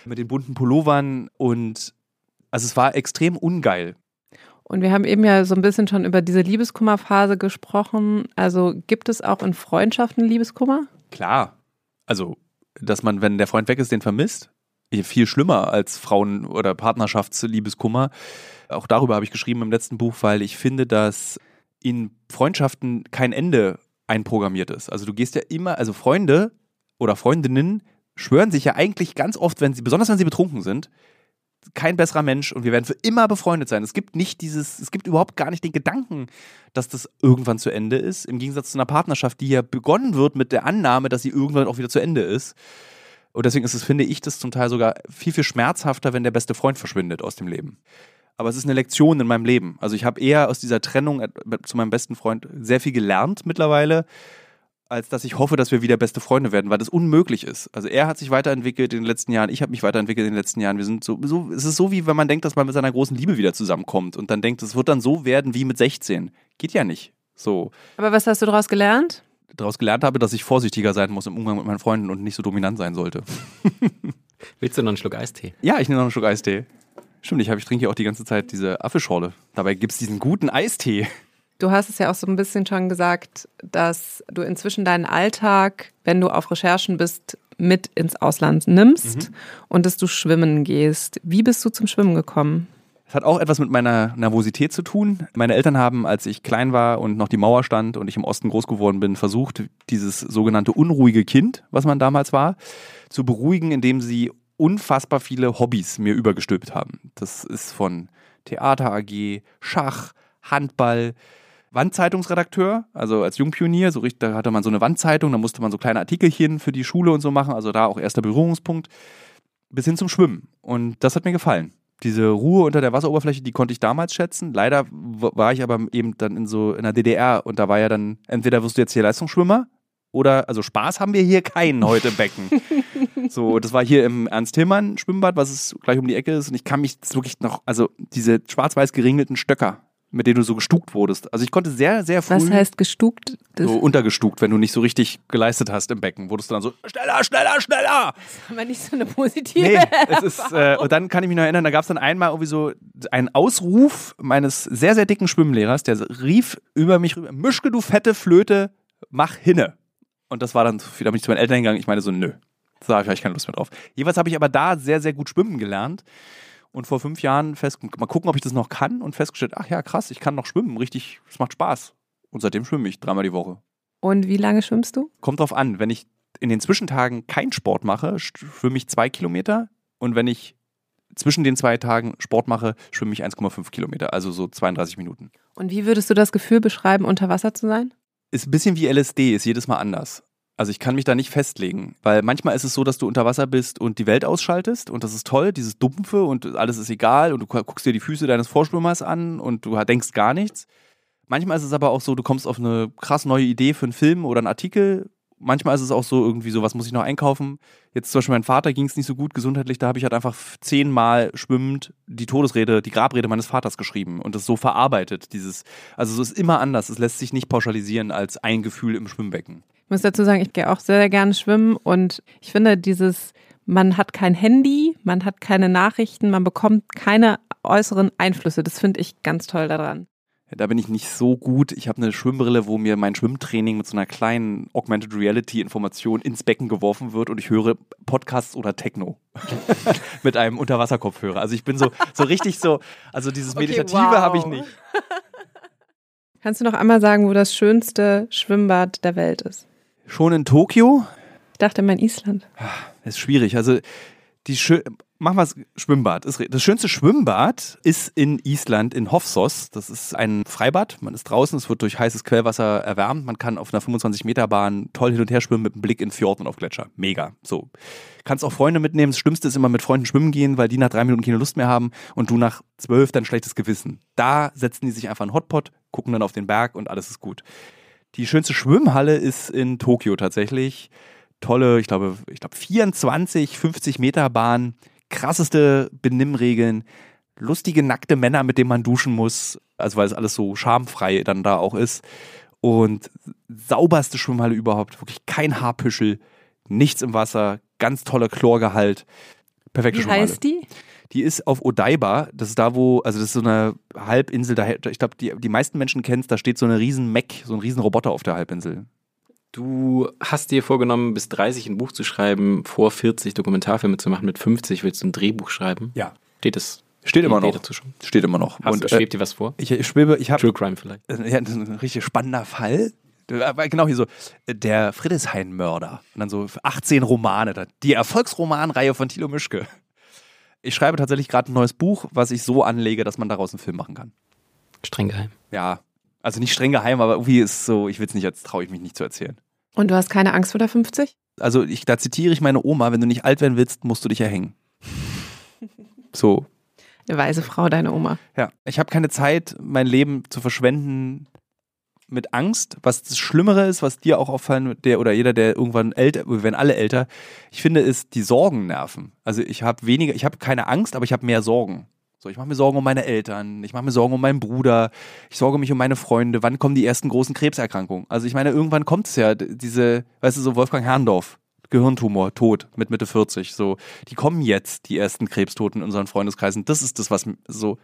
mit den bunten Pullovern und also es war extrem ungeil. Und wir haben eben ja so ein bisschen schon über diese Liebeskummerphase gesprochen. Also gibt es auch in Freundschaften Liebeskummer? Klar. Also, dass man, wenn der Freund weg ist, den vermisst. Viel schlimmer als Frauen- oder Partnerschaftsliebeskummer. Auch darüber habe ich geschrieben im letzten Buch, weil ich finde, dass in Freundschaften kein Ende einprogrammiert ist. Also du gehst ja immer, also Freunde oder Freundinnen schwören sich ja eigentlich ganz oft, wenn sie, besonders wenn sie betrunken sind, kein besserer Mensch und wir werden für immer befreundet sein. Es gibt nicht dieses, es gibt überhaupt gar nicht den Gedanken, dass das irgendwann zu Ende ist. Im Gegensatz zu einer Partnerschaft, die ja begonnen wird mit der Annahme, dass sie irgendwann auch wieder zu Ende ist. Und deswegen ist es, finde ich, das zum Teil sogar viel, viel schmerzhafter, wenn der beste Freund verschwindet aus dem Leben aber es ist eine Lektion in meinem Leben. Also ich habe eher aus dieser Trennung zu meinem besten Freund sehr viel gelernt mittlerweile, als dass ich hoffe, dass wir wieder beste Freunde werden, weil das unmöglich ist. Also er hat sich weiterentwickelt in den letzten Jahren, ich habe mich weiterentwickelt in den letzten Jahren. Wir sind so, so, es ist so wie wenn man denkt, dass man mit seiner großen Liebe wieder zusammenkommt und dann denkt, es wird dann so werden wie mit 16. Geht ja nicht. So. Aber was hast du daraus gelernt? Daraus gelernt habe, dass ich vorsichtiger sein muss im Umgang mit meinen Freunden und nicht so dominant sein sollte. Willst du noch einen Schluck Eistee? Ja, ich nehme noch einen Schluck Eistee. Stimmt, ich, hab, ich trinke ja auch die ganze Zeit diese Apfelschorle. Dabei gibt es diesen guten Eistee. Du hast es ja auch so ein bisschen schon gesagt, dass du inzwischen deinen Alltag, wenn du auf Recherchen bist, mit ins Ausland nimmst mhm. und dass du schwimmen gehst. Wie bist du zum Schwimmen gekommen? Es hat auch etwas mit meiner Nervosität zu tun. Meine Eltern haben, als ich klein war und noch die Mauer stand und ich im Osten groß geworden bin, versucht, dieses sogenannte unruhige Kind, was man damals war, zu beruhigen, indem sie unfassbar viele Hobbys mir übergestülpt haben. Das ist von Theater AG, Schach, Handball, Wandzeitungsredakteur, also als Jungpionier, so richtig, da hatte man so eine Wandzeitung, da musste man so kleine Artikelchen für die Schule und so machen, also da auch erster Berührungspunkt, bis hin zum Schwimmen. Und das hat mir gefallen. Diese Ruhe unter der Wasseroberfläche, die konnte ich damals schätzen. Leider war ich aber eben dann in so in der DDR und da war ja dann, entweder wirst du jetzt hier Leistungsschwimmer oder, also Spaß haben wir hier keinen heute im Becken. so, das war hier im Ernst-Hillmann-Schwimmbad, was es gleich um die Ecke ist. Und ich kann mich wirklich noch, also diese schwarz-weiß geringelten Stöcker, mit denen du so gestuckt wurdest. Also ich konnte sehr, sehr früh. Was heißt gestuckt? Das so untergestuckt, wenn du nicht so richtig geleistet hast im Becken, wurdest du dann so schneller, schneller, schneller. ist aber nicht so eine positive. Nee, es ist, äh, und dann kann ich mich noch erinnern, da gab es dann einmal irgendwie so einen Ausruf meines sehr, sehr dicken Schwimmlehrers, der rief über mich rüber, Mischke, du fette Flöte, mach hinne. Und das war dann, da bin ich zu meinen Eltern gegangen, ich meine so, nö, da habe ich keine Lust mehr drauf. Jeweils habe ich aber da sehr, sehr gut schwimmen gelernt und vor fünf Jahren fest, mal gucken, ob ich das noch kann und festgestellt, ach ja, krass, ich kann noch schwimmen, richtig, es macht Spaß. Und seitdem schwimme ich dreimal die Woche. Und wie lange schwimmst du? Kommt drauf an, wenn ich in den Zwischentagen keinen Sport mache, schwimme ich zwei Kilometer und wenn ich zwischen den zwei Tagen Sport mache, schwimme ich 1,5 Kilometer, also so 32 Minuten. Und wie würdest du das Gefühl beschreiben, unter Wasser zu sein? Ist ein bisschen wie LSD, ist jedes Mal anders. Also ich kann mich da nicht festlegen, weil manchmal ist es so, dass du unter Wasser bist und die Welt ausschaltest und das ist toll, dieses Dumpfe und alles ist egal und du guckst dir die Füße deines Vorschwimmers an und du denkst gar nichts. Manchmal ist es aber auch so, du kommst auf eine krass neue Idee für einen Film oder einen Artikel. Manchmal ist es auch so irgendwie so, was muss ich noch einkaufen? Jetzt zum Beispiel mein Vater ging es nicht so gut gesundheitlich, da habe ich halt einfach zehnmal schwimmend die Todesrede, die Grabrede meines Vaters geschrieben und das so verarbeitet. Dieses, also es ist immer anders. Es lässt sich nicht pauschalisieren als ein Gefühl im Schwimmbecken. Ich muss dazu sagen, ich gehe auch sehr, sehr gerne schwimmen und ich finde dieses, man hat kein Handy, man hat keine Nachrichten, man bekommt keine äußeren Einflüsse. Das finde ich ganz toll daran. Da bin ich nicht so gut. Ich habe eine Schwimmbrille, wo mir mein Schwimmtraining mit so einer kleinen Augmented Reality Information ins Becken geworfen wird und ich höre Podcasts oder Techno mit einem Unterwasserkopfhörer. Also ich bin so so richtig so, also dieses Okay, meditative wow. habe ich nicht. Kannst du noch einmal sagen, wo das schönste Schwimmbad der Welt ist? Schon in Tokio Ich dachte immer in Island. ist schwierig. Also die schö machen wir es Schwimmbad. Das schönste Schwimmbad ist in Island in Hofsos. Das ist ein Freibad. Man ist draußen, es wird durch heißes Quellwasser erwärmt. Man kann auf einer 25 Meter Bahn toll hin und her schwimmen mit einem Blick in Fjord und auf Gletscher. Mega. So. Kannst auch Freunde mitnehmen. Das Schlimmste ist immer mit Freunden schwimmen gehen, weil die nach drei Minuten keine Lust mehr haben und du nach zwölf dann schlechtes Gewissen. Da setzen die sich einfach einen Hotpot, gucken dann auf den Berg und alles ist gut. Die schönste Schwimmhalle ist in Tokio tatsächlich. Tolle, ich glaube, ich glaube 24, 50 Meter Bahn, krasseste Benimmregeln, lustige nackte Männer, mit denen man duschen muss, also weil es alles so schamfrei dann da auch ist. Und sauberste Schwimmhalle überhaupt, wirklich kein Haarpüschel, nichts im Wasser, ganz toller Chlorgehalt. Perfekte Wie Schwimmhalle. heißt die? Die ist auf Odaiba. Das ist da, wo, also das ist so eine Halbinsel. Da, ich glaube, die, die meisten Menschen kennen es. Da steht so eine riesen Mac, so ein riesen Roboter auf der Halbinsel. Du hast dir vorgenommen, bis 30 ein Buch zu schreiben, vor 40 Dokumentarfilme zu machen, mit 50 willst du ein Drehbuch schreiben. Ja. Steht es? Steht immer noch. Steht immer noch. Hast, Und, Und, äh, schwebt dir was vor? ich, ich schwebe, ich habe True Crime vielleicht. ja, das ist ein richtig spannender Fall. Aber genau hier so, der Friedrichshain-Mörder. Und dann so 18 Romane. Die Erfolgsromanreihe von Thilo Mischke. Ich schreibe tatsächlich gerade ein neues Buch, was ich so anlege, dass man daraus einen Film machen kann. Streng geheim. Ja, also nicht streng geheim, aber irgendwie ist so, ich will es nicht, jetzt traue ich mich nicht zu erzählen. Und du hast keine Angst vor der 50? Also ich, da zitiere ich meine Oma, wenn du nicht alt werden willst, musst du dich erhängen. So, Eine weise Frau, deine Oma. ja. Ich habe keine Zeit, mein Leben zu verschwenden mit Angst, was das Schlimmere ist, was dir auch auffallen wird, der oder jeder, der irgendwann älter, wir werden alle älter, ich finde, ist die Sorgen nerven. Also ich habe weniger, ich habe keine Angst, aber ich habe mehr Sorgen. So, ich mache mir Sorgen um meine Eltern, ich mache mir Sorgen um meinen Bruder, ich sorge mich um meine Freunde, wann kommen die ersten großen Krebserkrankungen? Also ich meine, irgendwann kommt es ja, diese, weißt du, so Wolfgang Herrndorf, Gehirntumor, tot mit Mitte 40, so, die kommen jetzt, die ersten Krebstoten in unseren Freundeskreisen. Das ist das, was so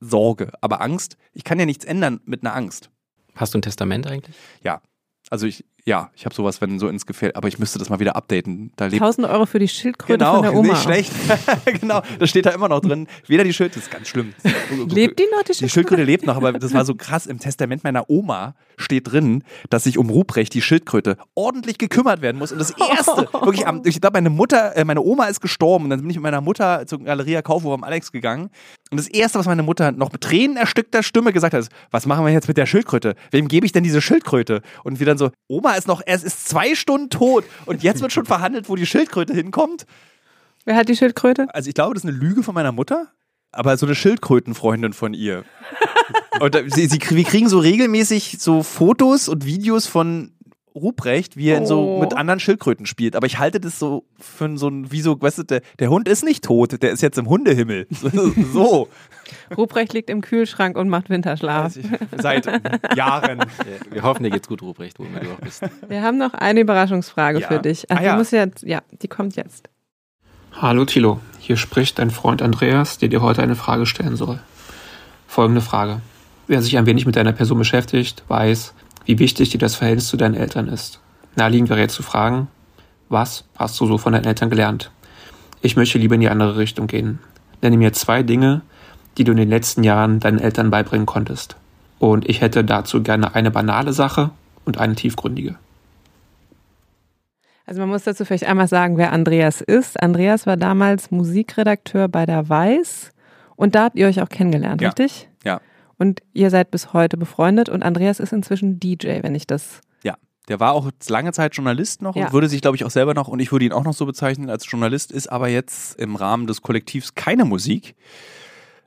Sorge. Aber Angst, ich kann ja nichts ändern mit einer Angst. Hast du ein Testament eigentlich? Ja. Also ich, ja, ich habe sowas, wenn so ins Gefähr, aber ich müsste das mal wieder updaten. Da lebt 1000 Euro für die Schildkröte Genau, von der Oma. nicht schlecht. genau, das steht da immer noch drin. Weder die Schildkröte, das ist ganz schlimm. Lebt die noch, die Die Schildkröte? Schildkröte lebt noch, aber das war so krass. Im Testament meiner Oma steht drin, dass sich um Ruprecht, die Schildkröte, ordentlich gekümmert werden muss. Und das Erste, wirklich, ich glaube, meine Mutter, äh, meine Oma ist gestorben und dann bin ich mit meiner Mutter zur Galeria Kaufhof am Alex gegangen. Und das Erste, was meine Mutter noch mit Tränen erstickter Stimme gesagt hat, ist, was machen wir jetzt mit der Schildkröte? Wem gebe ich denn diese Schildkröte? Und wir dann so, Oma ist noch, es ist zwei Stunden tot und jetzt wird schon verhandelt, wo die Schildkröte hinkommt. Wer hat die Schildkröte? Also ich glaube, das ist eine Lüge von meiner Mutter, aber so eine Schildkrötenfreundin von ihr. und sie, sie, wir kriegen so regelmäßig so Fotos und Videos von Ruprecht, wie er in so Oh. mit anderen Schildkröten spielt. Aber ich halte das so für so ein, wie so, weißt du, der, der Hund ist nicht tot, der ist jetzt im Hundehimmel. So. Ruprecht liegt im Kühlschrank und macht Winterschlaf. Seit Jahren. Wir hoffen, dir geht's gut, Ruprecht, wo immer du auch bist. Wir haben noch eine Überraschungsfrage Ja. für dich. Also Ah, ja. musst jetzt, ja, die kommt jetzt. Hallo Thilo, hier spricht dein Freund Andreas, der dir heute eine Frage stellen soll. Folgende Frage. Wer sich ein wenig mit deiner Person beschäftigt, weiß, wie wichtig dir das Verhältnis zu deinen Eltern ist. Naheliegend wäre jetzt zu fragen, was hast du so von deinen Eltern gelernt? Ich möchte lieber in die andere Richtung gehen. Nenne mir zwei Dinge, die du in den letzten Jahren deinen Eltern beibringen konntest. Und ich hätte dazu gerne eine banale Sache und eine tiefgründige. Also man muss dazu vielleicht einmal sagen, wer Andreas ist. Andreas war damals Musikredakteur bei der Weiß und da habt ihr euch auch kennengelernt, Ja. richtig? Und ihr seid bis heute befreundet und Andreas ist inzwischen DJ, wenn ich das. Ja. Der war auch lange Zeit Journalist noch Ja. und würde sich, glaube ich, auch selber noch, und ich würde ihn auch noch so bezeichnen als Journalist, ist aber jetzt im Rahmen des Kollektivs keine Musik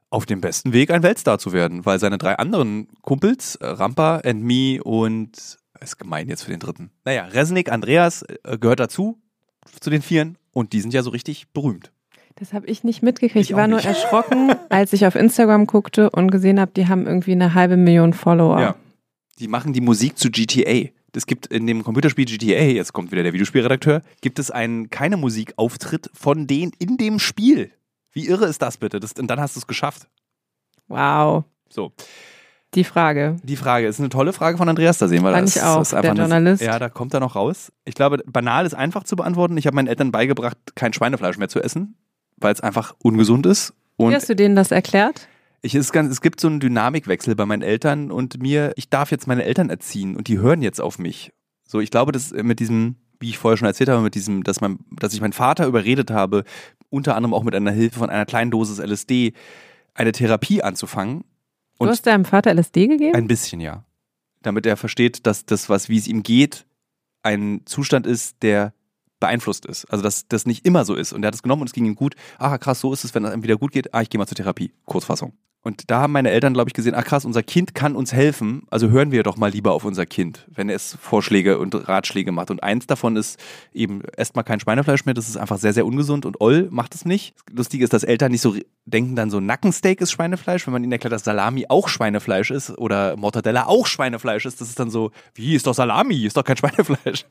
auf dem besten Weg, ein Weltstar zu werden, weil seine drei anderen Kumpels, äh, Rampa and Me und, ist gemein jetzt für den dritten, naja, Resnick, Andreas äh, gehört dazu, zu den Vieren, und die sind ja so richtig berühmt. Das habe ich nicht mitgekriegt. Ich war auch nur nicht. erschrocken, als ich auf Instagram guckte und gesehen habe, die haben irgendwie eine halbe Million Follower. Ja. Die machen die Musik zu GTA. Es gibt in dem Computerspiel GTA, jetzt kommt wieder der Videospielredakteur, gibt es einen keine Musikauftritt von denen in dem Spiel. Wie irre ist das bitte? Das, und dann hast du es geschafft. Wow. So, Die Frage. die Frage ist eine tolle Frage von Andreas da sehen, weil Fand das ich auch, ist einfach der eine- Journalist. ja, da kommt er noch raus. Ich glaube, banal ist einfach zu beantworten. Ich habe meinen Eltern beigebracht, kein Schweinefleisch mehr zu essen, weil es einfach ungesund ist. Wie Und hast du denen das erklärt? Ich, es, ganz, es gibt so einen Dynamikwechsel bei meinen Eltern und mir, ich darf jetzt meine Eltern erziehen und die hören jetzt auf mich. So, ich glaube, dass mit diesem, wie ich vorher schon erzählt habe, mit diesem, dass, mein, dass ich meinen Vater überredet habe, unter anderem auch mit einer Hilfe von einer kleinen Dosis LSD, eine Therapie anzufangen. Du Und hast deinem Vater LSD gegeben? ein bisschen, ja. Damit er versteht, dass das, was, wie es ihm geht, ein Zustand ist, der beeinflusst ist. Also, dass das nicht immer so ist. Und er hat es genommen und es ging ihm gut. Ah, krass, so ist es, wenn es einem wieder gut geht. Ah, ich gehe mal zur Therapie. Kurzfassung. Und da haben meine Eltern, glaube ich, gesehen, ach krass, unser Kind kann uns helfen, also hören wir doch mal lieber auf unser Kind, wenn es Vorschläge und Ratschläge macht. Und eins davon ist eben, esst mal kein Schweinefleisch mehr, das ist einfach sehr, sehr ungesund und Oll macht es nicht. Lustig ist, dass Eltern nicht so denken dann so, Nackensteak ist Schweinefleisch, wenn man ihnen erklärt, dass Salami auch Schweinefleisch ist oder Mortadella auch Schweinefleisch ist, das ist dann so, wie, ist doch Salami, ist doch kein Schweinefleisch.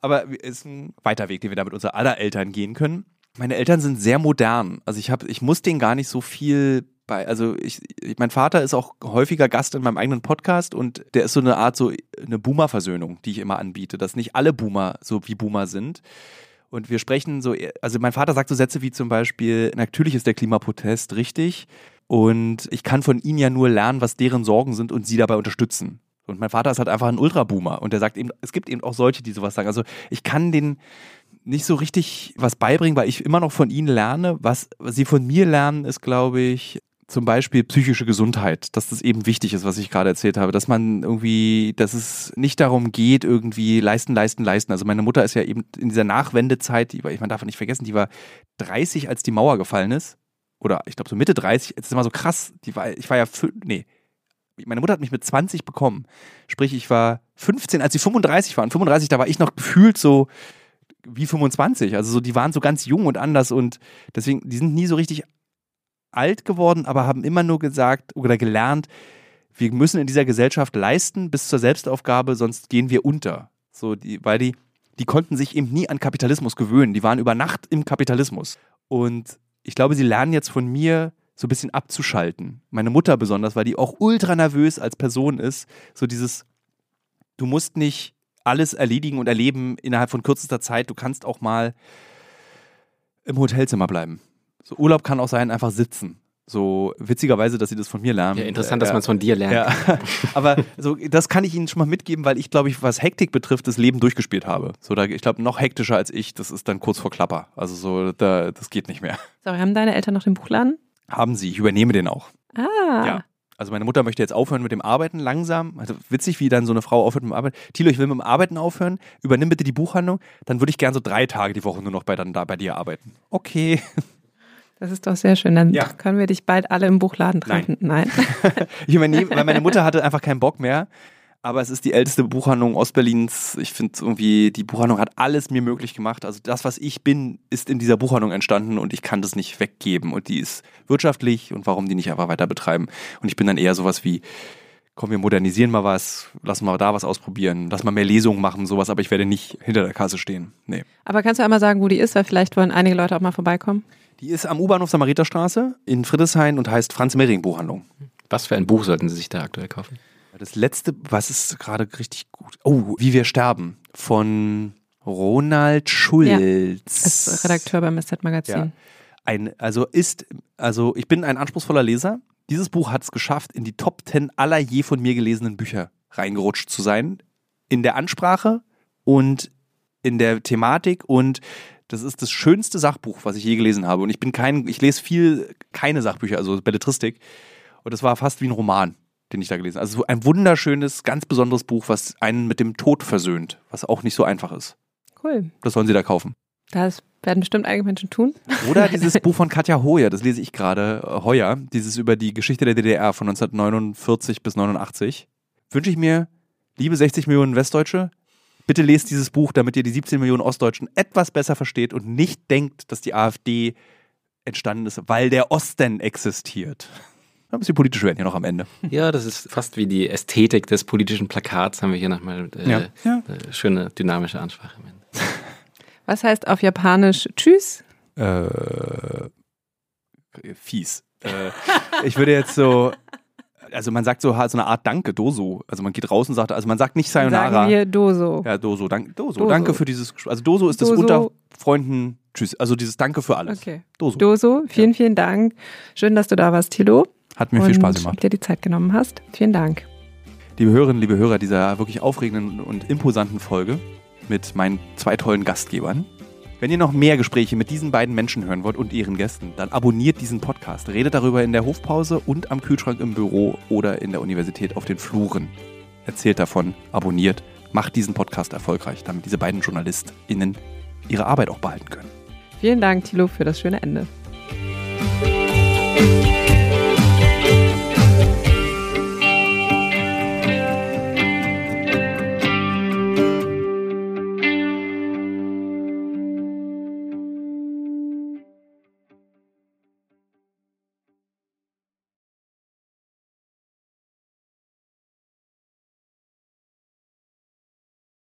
Aber ist ein weiter Weg, den wir da mit unser aller Eltern gehen können. Meine Eltern sind sehr modern. Also ich habe, ich muss denen gar nicht so viel bei, also ich, ich, mein Vater ist auch häufiger Gast in meinem eigenen Podcast und der ist so eine Art so eine Boomer-Versöhnung, die ich immer anbiete, dass nicht alle Boomer so wie Boomer sind. Und wir sprechen so, also mein Vater sagt so Sätze wie zum Beispiel, natürlich ist der Klimaprotest richtig und ich kann von ihnen ja nur lernen, was deren Sorgen sind und sie dabei unterstützen. Und mein Vater ist halt einfach ein Ultraboomer und der sagt eben, es gibt eben auch solche, die sowas sagen. Also ich kann den nicht so richtig was beibringen, weil ich immer noch von ihnen lerne. Was, sie von mir lernen, ist, glaube ich, zum Beispiel psychische Gesundheit, dass das eben wichtig ist, was ich gerade erzählt habe, dass man irgendwie, dass es nicht darum geht, irgendwie leisten, leisten, leisten. Also meine Mutter ist ja eben in dieser Nachwendezeit, die war, man darf nicht vergessen, die war 30, als die Mauer gefallen ist. Oder ich glaube so Mitte 30, jetzt ist immer so krass, die war, ich war ja, nee, meine Mutter hat mich mit 20 bekommen. Sprich, ich war 15, als sie 35 waren. 35, da war ich noch gefühlt so wie 25. Also so, die waren so ganz jung und anders und deswegen, die sind nie so richtig alt geworden, aber haben immer nur gesagt oder gelernt, wir müssen in dieser Gesellschaft leisten bis zur Selbstaufgabe, sonst gehen wir unter. So, die, weil die, die konnten sich eben nie an Kapitalismus gewöhnen. Die waren über Nacht im Kapitalismus. Und ich glaube, sie lernen jetzt von mir so ein bisschen abzuschalten. Meine Mutter besonders, weil die auch ultra nervös als Person ist. So dieses, du musst nicht alles erledigen und erleben innerhalb von kürzester Zeit. Du kannst auch mal im Hotelzimmer bleiben. So Urlaub kann auch sein, einfach sitzen. So witzigerweise, dass sie das von mir lernen. Ja, interessant, Äh, dass man es von dir lernt. ja, aber so, das kann ich Ihnen schon mal mitgeben, weil ich, glaube ich, was Hektik betrifft, das Leben durchgespielt habe. So, da, ich glaube, noch hektischer als ich, das ist dann kurz vor Klapper. Also so, da, das geht nicht mehr. Sorry, haben deine Eltern noch den Buchladen? Haben Sie, ich übernehme den auch. Ah. Ja. Also meine Mutter möchte jetzt aufhören mit dem Arbeiten langsam. Also witzig, wie dann so eine Frau aufhört mit dem Arbeiten. Tilo, ich will mit dem Arbeiten aufhören. Übernimm bitte die Buchhandlung. Dann würde ich gern so drei Tage die Woche nur noch bei, dann da bei dir arbeiten. Okay. Das ist doch sehr schön. Dann Ja. können wir dich bald alle im Buchladen treffen. Nein. Ich übernehme, weil meine Mutter hatte einfach keinen Bock mehr. Aber es ist die älteste Buchhandlung Ostberlins. Ich finde irgendwie, die Buchhandlung hat alles mir möglich gemacht. Also das, was ich bin, ist in dieser Buchhandlung entstanden und ich kann das nicht weggeben. Und die ist wirtschaftlich und warum die nicht einfach weiter betreiben. Und ich bin dann eher sowas wie, komm, wir modernisieren mal was, lassen mal da was ausprobieren, lass mal mehr Lesungen machen, sowas, aber ich werde nicht hinter der Kasse stehen. Nee. Aber kannst du einmal sagen, wo die ist, weil vielleicht wollen einige Leute auch mal vorbeikommen? Die ist am U-Bahnhof Samariterstraße in Friedrichshain und heißt Franz Mehring Buchhandlung. Was für ein Buch sollten Sie sich da aktuell kaufen? Das letzte, was ist gerade richtig gut? Oh, Wie wir sterben von Ronald Schulz. Ist Redakteur beim SZ Magazin. Ja. Ein, also ist, also ich bin ein anspruchsvoller Leser. Dieses Buch hat es geschafft, in die Top 10 aller je von mir gelesenen Bücher reingerutscht zu sein. In der Ansprache und in der Thematik und das ist das schönste Sachbuch, was ich je gelesen habe. Und ich bin kein, ich lese viel keine Sachbücher, also Belletristik. Und das war fast wie ein Roman den ich da gelesen habe. Also ein wunderschönes, ganz besonderes Buch, was einen mit dem Tod versöhnt, was auch nicht so einfach ist. Cool. Das sollen Sie da kaufen. Das werden bestimmt einige Menschen tun. Oder dieses Buch von Katja Hoyer, das lese ich gerade, äh, Hoyer, dieses über die Geschichte der DDR von 1949 bis 89. Wünsche ich mir, liebe 60 Millionen Westdeutsche, bitte lest dieses Buch, damit ihr die 17 Millionen Ostdeutschen etwas besser versteht und nicht denkt, dass die AfD entstanden ist, weil der Osten existiert. Ein bisschen politisch werden hier noch am Ende. Ja, das ist fast wie die Ästhetik des politischen Plakats, haben wir hier nochmal äh, Ja. Ja. äh, schöne dynamische Ansprache. am Ende. Was heißt auf Japanisch Tschüss? Äh, fies. Äh, ich würde jetzt so, also man sagt so, so eine Art Danke, Doso. Also man geht raus und sagt, also man sagt nicht Sayonara. Sagen wir Doso. ja, Doso, dank, Doso, Doso. danke für dieses, Gespräch. also Doso ist das Doso. unter Freunden, tschüss, also dieses Danke für alles. Okay. Doso. Doso, vielen, vielen Dank. Schön, dass du da warst, Thilo. Hat mir viel Spaß und gemacht. dir die Zeit genommen hast. Vielen Dank. Liebe Hörerinnen, liebe Hörer dieser wirklich aufregenden und imposanten Folge mit meinen zwei tollen Gastgebern. Wenn ihr noch mehr Gespräche mit diesen beiden Menschen hören wollt und ihren Gästen, dann abonniert diesen Podcast. Redet darüber in der Hofpause und am Kühlschrank im Büro oder in der Universität auf den Fluren. Erzählt davon, abonniert, macht diesen Podcast erfolgreich, damit diese beiden JournalistInnen ihre Arbeit auch behalten können. Vielen Dank, Thilo, für das schöne Ende.